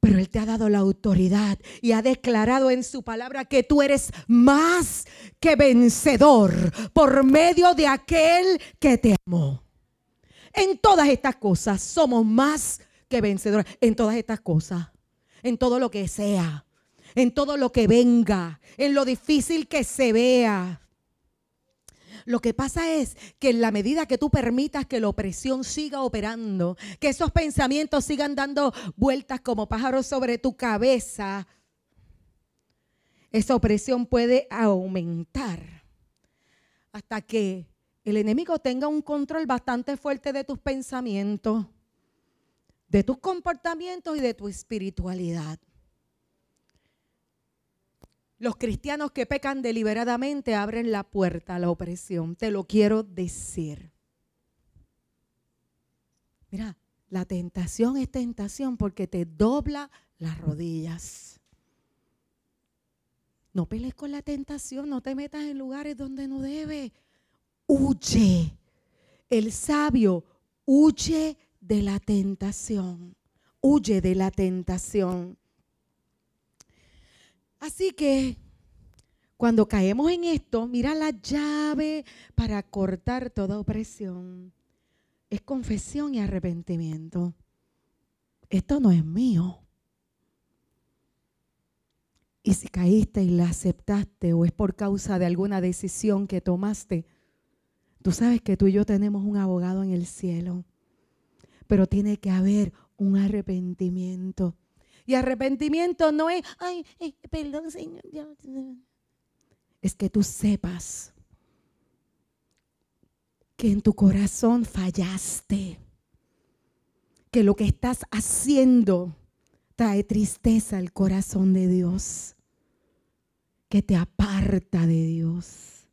Pero Él te ha dado la autoridad y ha declarado en su palabra que tú eres más que vencedor por medio de aquel que te amó. En todas estas cosas somos más que vencedores. En todas estas cosas. En todo lo que sea. En todo lo que venga. En lo difícil que se vea lo que pasa es que en la medida que tú permitas que la opresión siga operando, que esos pensamientos sigan dando vueltas como pájaros sobre tu cabeza, esa opresión puede aumentar hasta que el enemigo tenga un control bastante fuerte de tus pensamientos, de tus comportamientos y de tu espiritualidad. Los cristianos que pecan deliberadamente abren la puerta a la opresión. Te lo quiero decir. Mira, la tentación es tentación porque te dobla las rodillas. No pelees con la tentación, no te metas en lugares donde no debe. Huye. El sabio huye de la tentación. Huye de la tentación. Así que cuando caemos en esto, mira la llave para cortar toda opresión. Es confesión y arrepentimiento. Esto no es mío. Y si caíste y la aceptaste o es por causa de alguna decisión que tomaste, Tú sabes que tú y yo tenemos un abogado en el cielo, pero tiene que haber un arrepentimiento. Y arrepentimiento no es, ay, eh, perdón, Señor. Es que tú sepas que en tu corazón fallaste, que lo que estás haciendo trae tristeza al corazón de Dios, que te aparta de Dios,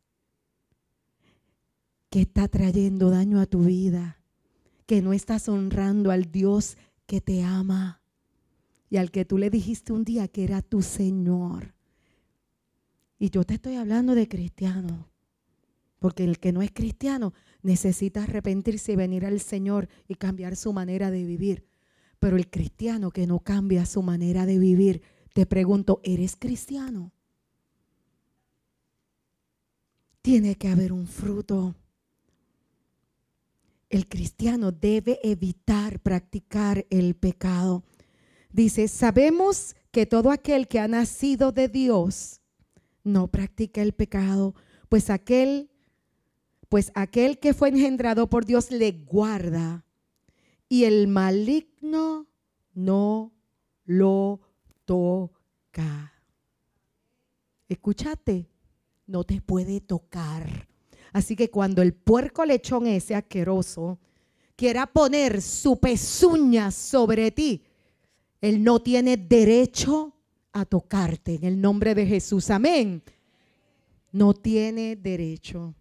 que está trayendo daño a tu vida, que no estás honrando al Dios que te ama y al que tú le dijiste un día que era tu Señor. Y yo te estoy hablando de cristiano, porque el que no es cristiano necesita arrepentirse y venir al Señor y cambiar su manera de vivir. Pero el cristiano que no cambia su manera de vivir, te pregunto, ¿eres cristiano? Tiene que haber un fruto. El cristiano debe evitar practicar el pecado. Dice, sabemos que todo aquel que ha nacido de Dios no practica el pecado, pues aquel pues aquel que fue engendrado por Dios le guarda y el maligno no lo toca. Escúchate, no te puede tocar. Así que cuando el puerco lechón ese asqueroso quiera poner su pezuña sobre ti, él no tiene derecho a tocarte en el nombre de Jesús. Amén. No tiene derecho.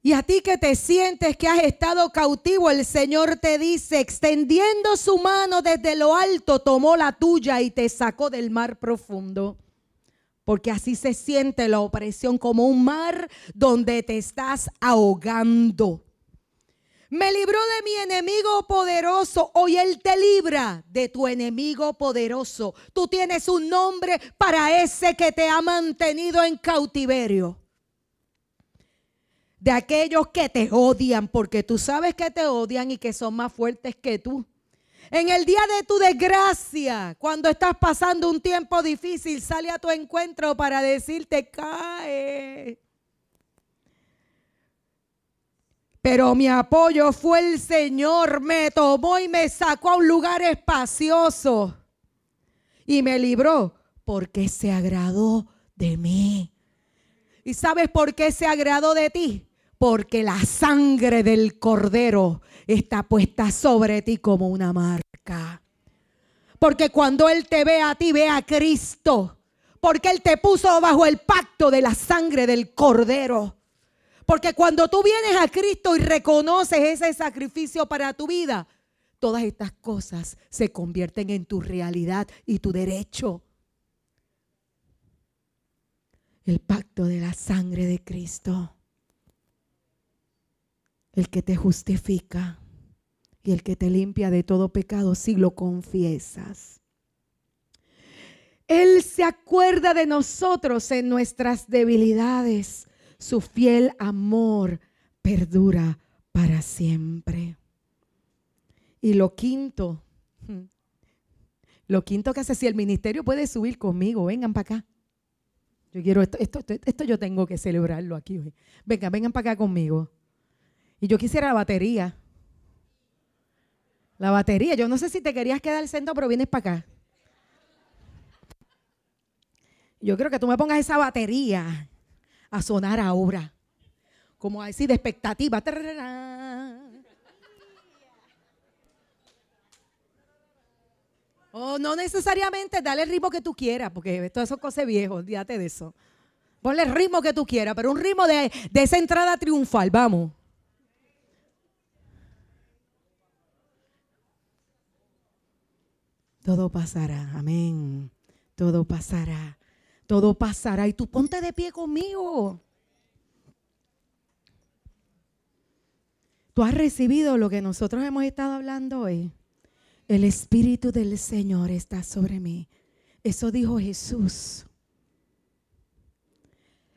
Y a ti que te sientes que has estado cautivo, el Señor te dice, extendiendo su mano desde lo alto, tomó la tuya y te sacó del mar profundo. Porque así se siente la opresión como un mar donde te estás ahogando. Me libró de mi enemigo poderoso. Hoy Él te libra de tu enemigo poderoso. Tú tienes un nombre para ese que te ha mantenido en cautiverio de aquellos que te odian, porque tú sabes que te odian y que son más fuertes que tú. En el día de tu desgracia, cuando estás pasando un tiempo difícil, sale a tu encuentro para decirte, cae. Pero mi apoyo fue el Señor, me tomó y me sacó a un lugar espacioso y me libró porque se agradó de mí. ¿Y sabes por qué se agradó de ti? porque la sangre del cordero está puesta sobre ti como una marca. Porque cuando Él te ve a ti, ve a Cristo. Porque Él te puso bajo el pacto de la sangre del cordero. Porque cuando tú vienes a Cristo y reconoces ese sacrificio para tu vida, todas estas cosas se convierten en tu realidad y tu derecho. El pacto de la sangre de Cristo el que te justifica y el que te limpia de todo pecado si lo confiesas. Él se acuerda de nosotros en nuestras debilidades. Su fiel amor perdura para siempre. Y lo quinto, lo quinto que hace, si el ministerio puede subir conmigo, vengan para acá. Yo quiero esto, esto, esto, yo tengo que celebrarlo aquí hoy. Vengan, vengan para acá conmigo. Y yo quisiera la batería. La batería. Yo no sé si te querías quedar centro, pero vienes para acá. Yo creo que tú me pongas esa batería a sonar ahora. Como así de expectativa. O no necesariamente dale el ritmo que tú quieras, porque todo eso es cosas viejo, olvídate de eso. Ponle el ritmo que tú quieras, pero un ritmo de, de esa entrada triunfal, vamos. Todo pasará, amén. Todo pasará, todo pasará. Y tú ponte de pie conmigo. Tú has recibido lo que nosotros hemos estado hablando hoy. El Espíritu del Señor está sobre mí. Eso dijo Jesús.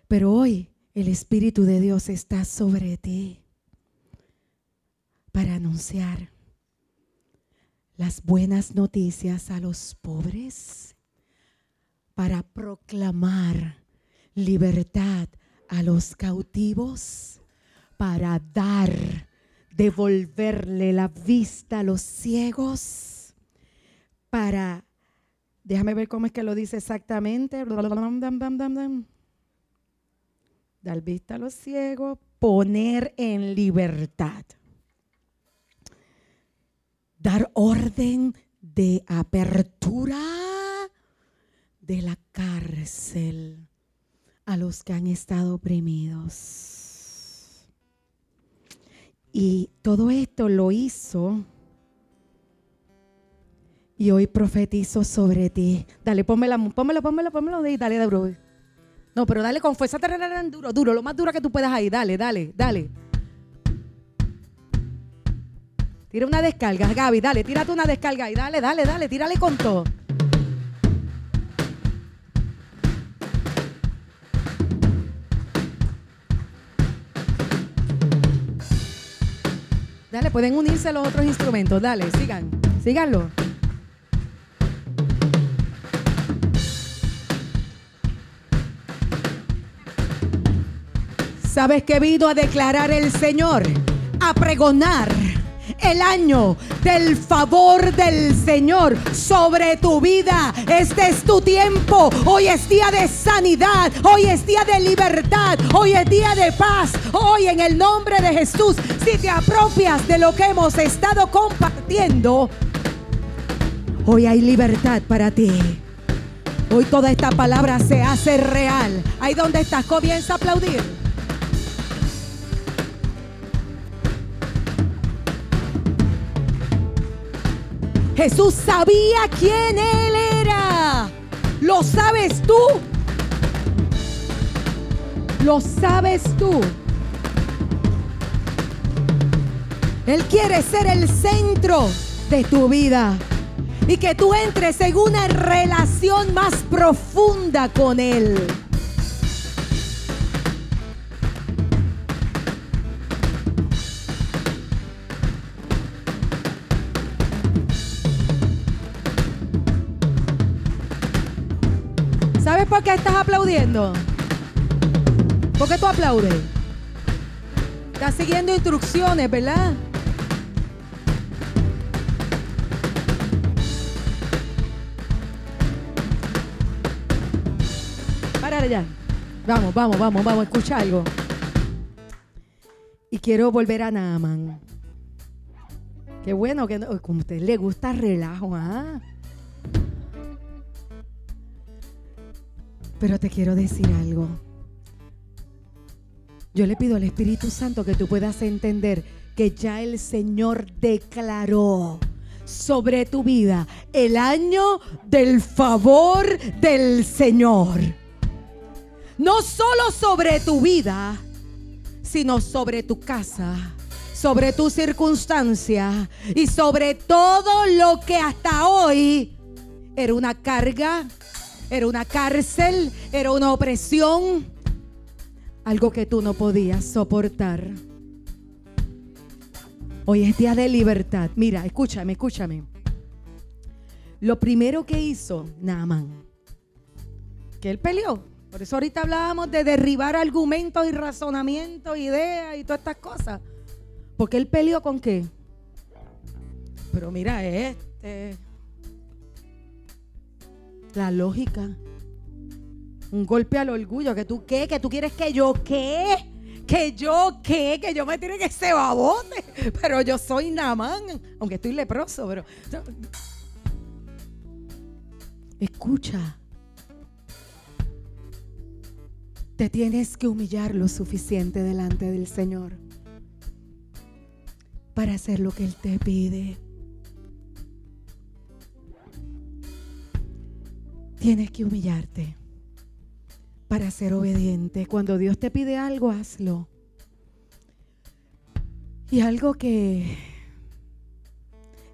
Pero hoy el Espíritu de Dios está sobre ti para anunciar las buenas noticias a los pobres, para proclamar libertad a los cautivos, para dar, devolverle la vista a los ciegos, para, déjame ver cómo es que lo dice exactamente, dar vista a los ciegos, poner en libertad, dar orden de apertura de la cárcel a los que han estado oprimidos. Y todo esto lo hizo y hoy profetizo sobre ti. Dale, pónmela, pónmelo, pónmelo, pónmelo y dale, de bro. No, pero dale con fuerza, duro, duro, lo más duro que tú puedas ahí. Dale, dale, dale. Tira una descarga, Gaby, dale, tírate una descarga y dale, dale, dale, tírale con todo. Dale, pueden unirse los otros instrumentos. Dale, sigan, síganlo. ¿Sabes qué vino a declarar el Señor? A pregonar el año del favor del Señor sobre tu vida. Este es tu tiempo. Hoy es día de sanidad. Hoy es día de libertad. Hoy es día de paz. Hoy en el nombre de Jesús, si te apropias de lo que hemos estado compartiendo, hoy hay libertad para ti. Hoy toda esta palabra se hace real. Ahí donde estás, comienza a aplaudir. Jesús sabía quién Él era. ¿Lo sabes tú? ¿Lo sabes tú? Él quiere ser el centro de tu vida y que tú entres en una relación más profunda con Él. Por qué estás aplaudiendo? ¿Por qué tú aplaudes? Estás siguiendo instrucciones, ¿verdad? Para ya. Vamos, vamos, vamos, vamos, escucha algo. Y quiero volver a Naaman. Qué bueno que como a usted le gusta relajo, ¿ah? Pero te quiero decir algo. Yo le pido al Espíritu Santo que tú puedas entender que ya el Señor declaró sobre tu vida el año del favor del Señor. No solo sobre tu vida, sino sobre tu casa, sobre tu circunstancia y sobre todo lo que hasta hoy era una carga, era una cárcel, era una opresión, algo que tú no podías soportar. Hoy es día de libertad. Mira, escúchame, escúchame. Lo primero que hizo Naaman, que él peleó. Por eso ahorita hablábamos de derribar argumentos y razonamientos, ideas y todas estas cosas. Porque él peleó con qué? Pero mira, este, la lógica. Un golpe al orgullo. ¿Que tú qué? ¿Que tú quieres que yo qué? ¿Que yo qué? Que yo me tire que ese babote. Pero yo soy Namán. Aunque estoy leproso, pero. Escucha. Te tienes que humillar lo suficiente delante del Señor para hacer lo que Él te pide. Tienes que humillarte para ser obediente. Cuando Dios te pide algo, hazlo. Y algo que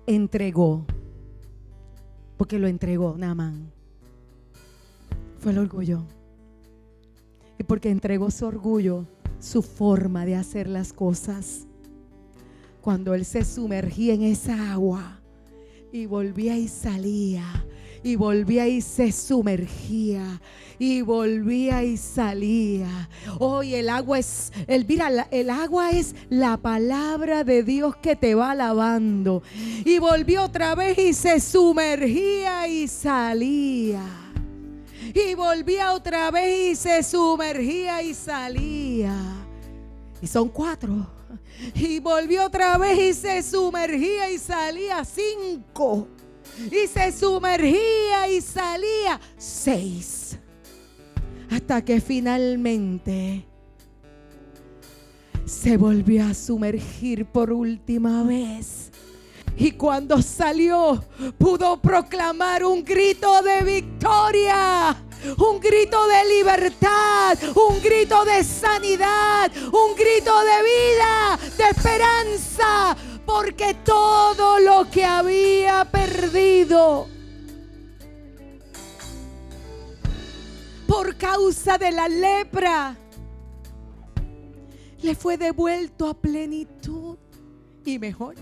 entregó, porque lo entregó Naaman, fue el orgullo. Y porque entregó su orgullo, su forma de hacer las cosas. Cuando él se sumergía en esa agua y volvía y salía y volvía y se sumergía y volvía y salía. Hoy el agua es, el, mira, el agua es la palabra de Dios que te va lavando. Y volvió otra vez y se sumergía y salía. Y volvía otra vez y se sumergía y salía. Y son cuatro. Y volvió otra vez y se sumergía y salía cinco. Y se sumergía y salía seis. Hasta que finalmente se volvió a sumergir por última vez. Y cuando salió, pudo proclamar un grito de victoria un grito de libertad, un grito de sanidad, un grito de vida, de esperanza, porque todo lo que había perdido por causa de la lepra le fue devuelto a plenitud y mejor.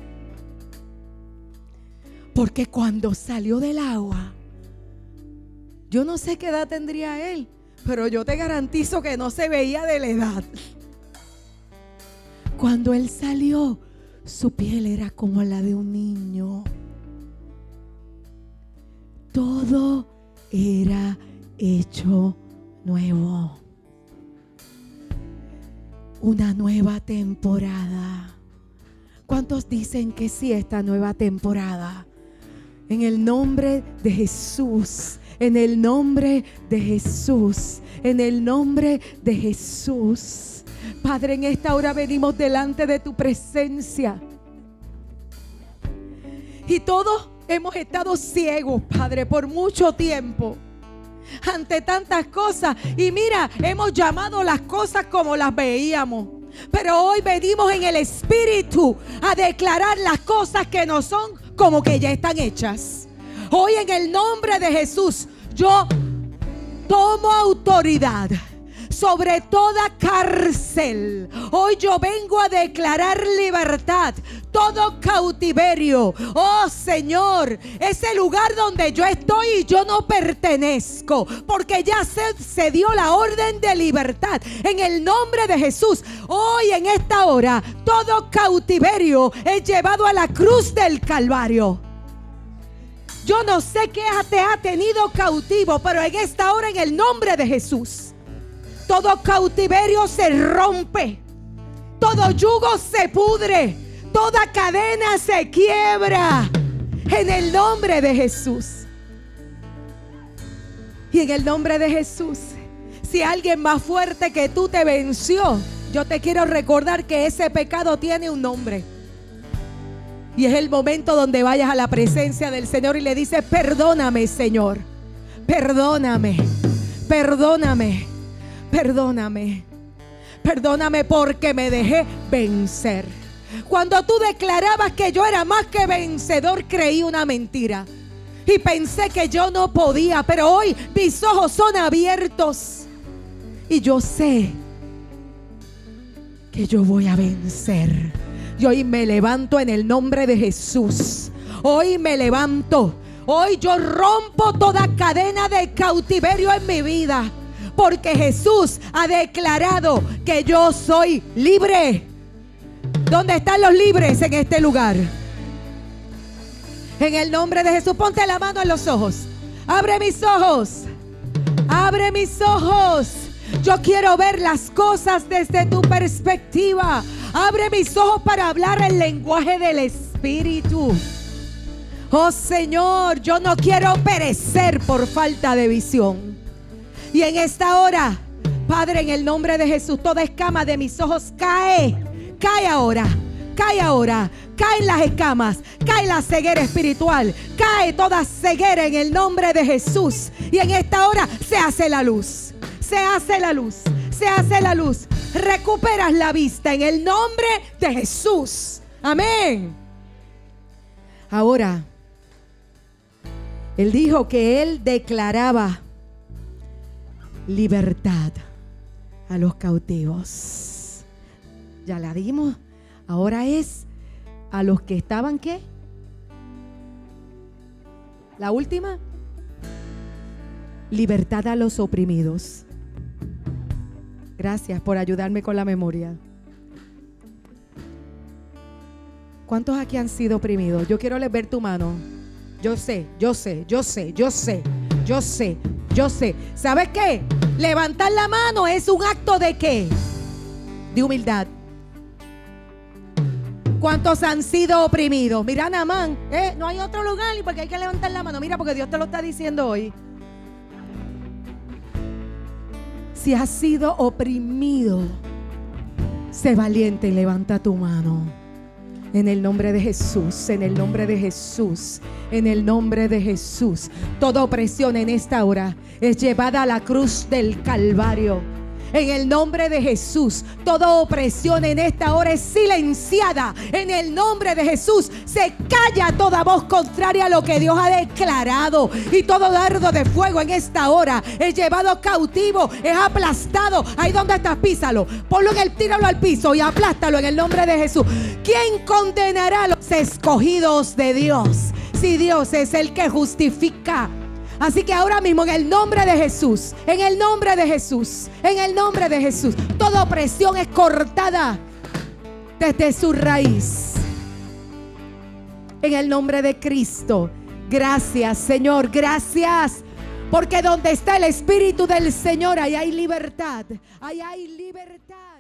Porque cuando salió del agua, yo no sé qué edad tendría él, pero yo te garantizo que no se veía de la edad. Cuando él salió, su piel era como la de un niño. Todo era hecho nuevo. Una nueva temporada. ¿Cuántos dicen que sí esta nueva temporada? En el nombre de Jesús en el nombre de Jesús. En el nombre de Jesús. Padre, en esta hora venimos delante de tu presencia. Y todos hemos estado ciegos, Padre, por mucho tiempo ante tantas cosas. Y mira, hemos llamado las cosas como las veíamos. Pero hoy venimos en el Espíritu a declarar las cosas que no son como que ya están hechas. Hoy en el nombre de Jesús, yo tomo autoridad sobre toda cárcel. Hoy yo vengo a declarar libertad. Todo cautiverio. Oh Señor, ese lugar donde yo estoy y yo no pertenezco. Porque ya se, se dio la orden de libertad. En el nombre de Jesús. Hoy en esta hora, todo cautiverio es llevado a la cruz del Calvario. Yo no sé qué te ha tenido cautivo, pero en esta hora, en el nombre de Jesús, todo cautiverio se rompe, todo yugo se pudre, toda cadena se quiebra. En el nombre de Jesús. Y en el nombre de Jesús, si alguien más fuerte que tú te venció, yo te quiero recordar que ese pecado tiene un nombre. Y es el momento donde vayas a la presencia del Señor y le dices, perdóname Señor, perdóname, perdóname, perdóname, perdóname porque me dejé vencer. Cuando tú declarabas que yo era más que vencedor, creí una mentira. Y pensé que yo no podía, pero hoy mis ojos son abiertos. Y yo sé que yo voy a vencer y hoy me levanto en el nombre de Jesús. Hoy me levanto. Hoy yo rompo toda cadena de cautiverio en mi vida. Porque Jesús ha declarado que yo soy libre. ¿Dónde están los libres en este lugar? En el nombre de Jesús, ponte la mano en los ojos. Abre mis ojos. Abre mis ojos. Yo quiero ver las cosas desde tu perspectiva. Abre mis ojos para hablar el lenguaje del Espíritu. Oh Señor, yo no quiero perecer por falta de visión. Y en esta hora, Padre, en el nombre de Jesús, toda escama de mis ojos cae. Cae ahora. Cae ahora. Caen las escamas. Cae la ceguera espiritual. Cae toda ceguera en el nombre de Jesús. Y en esta hora se hace la luz. Se hace la luz. Se hace la luz recuperas la vista en el nombre de Jesús. Amén. Ahora, él dijo que él declaraba libertad a los cautivos. Ya la dimos. Ahora es a los que estaban qué? La última. libertad a los oprimidos. Gracias por ayudarme con la memoria. ¿Cuántos aquí han sido oprimidos? Yo quiero ver tu mano. Yo sé, yo sé, yo sé, yo sé, yo sé, yo sé. ¿Sabes qué? Levantar la mano es un acto de qué? De humildad. ¿Cuántos han sido oprimidos? Mira, Namán, ¿eh? no hay otro lugar y porque hay que levantar la mano. Mira, porque Dios te lo está diciendo hoy. Si has sido oprimido, sé valiente y levanta tu mano. En el nombre de Jesús, en el nombre de Jesús, en el nombre de Jesús. Toda opresión en esta hora es llevada a la cruz del Calvario en el nombre de Jesús, toda opresión en esta hora es silenciada. En el nombre de Jesús se calla toda voz contraria a lo que Dios ha declarado. Y todo dardo de fuego en esta hora es llevado cautivo, es aplastado. Ahí donde estás, písalo. Ponlo en el tíralo al piso y aplástalo en el nombre de Jesús. ¿Quién condenará a los escogidos de Dios? Si Dios es el que justifica. Así que ahora mismo en el nombre de Jesús, en el nombre de Jesús, en el nombre de Jesús, toda opresión es cortada desde su raíz. En el nombre de Cristo. Gracias, Señor, gracias. Porque donde está el Espíritu del Señor, ahí hay libertad. Ahí hay libertad.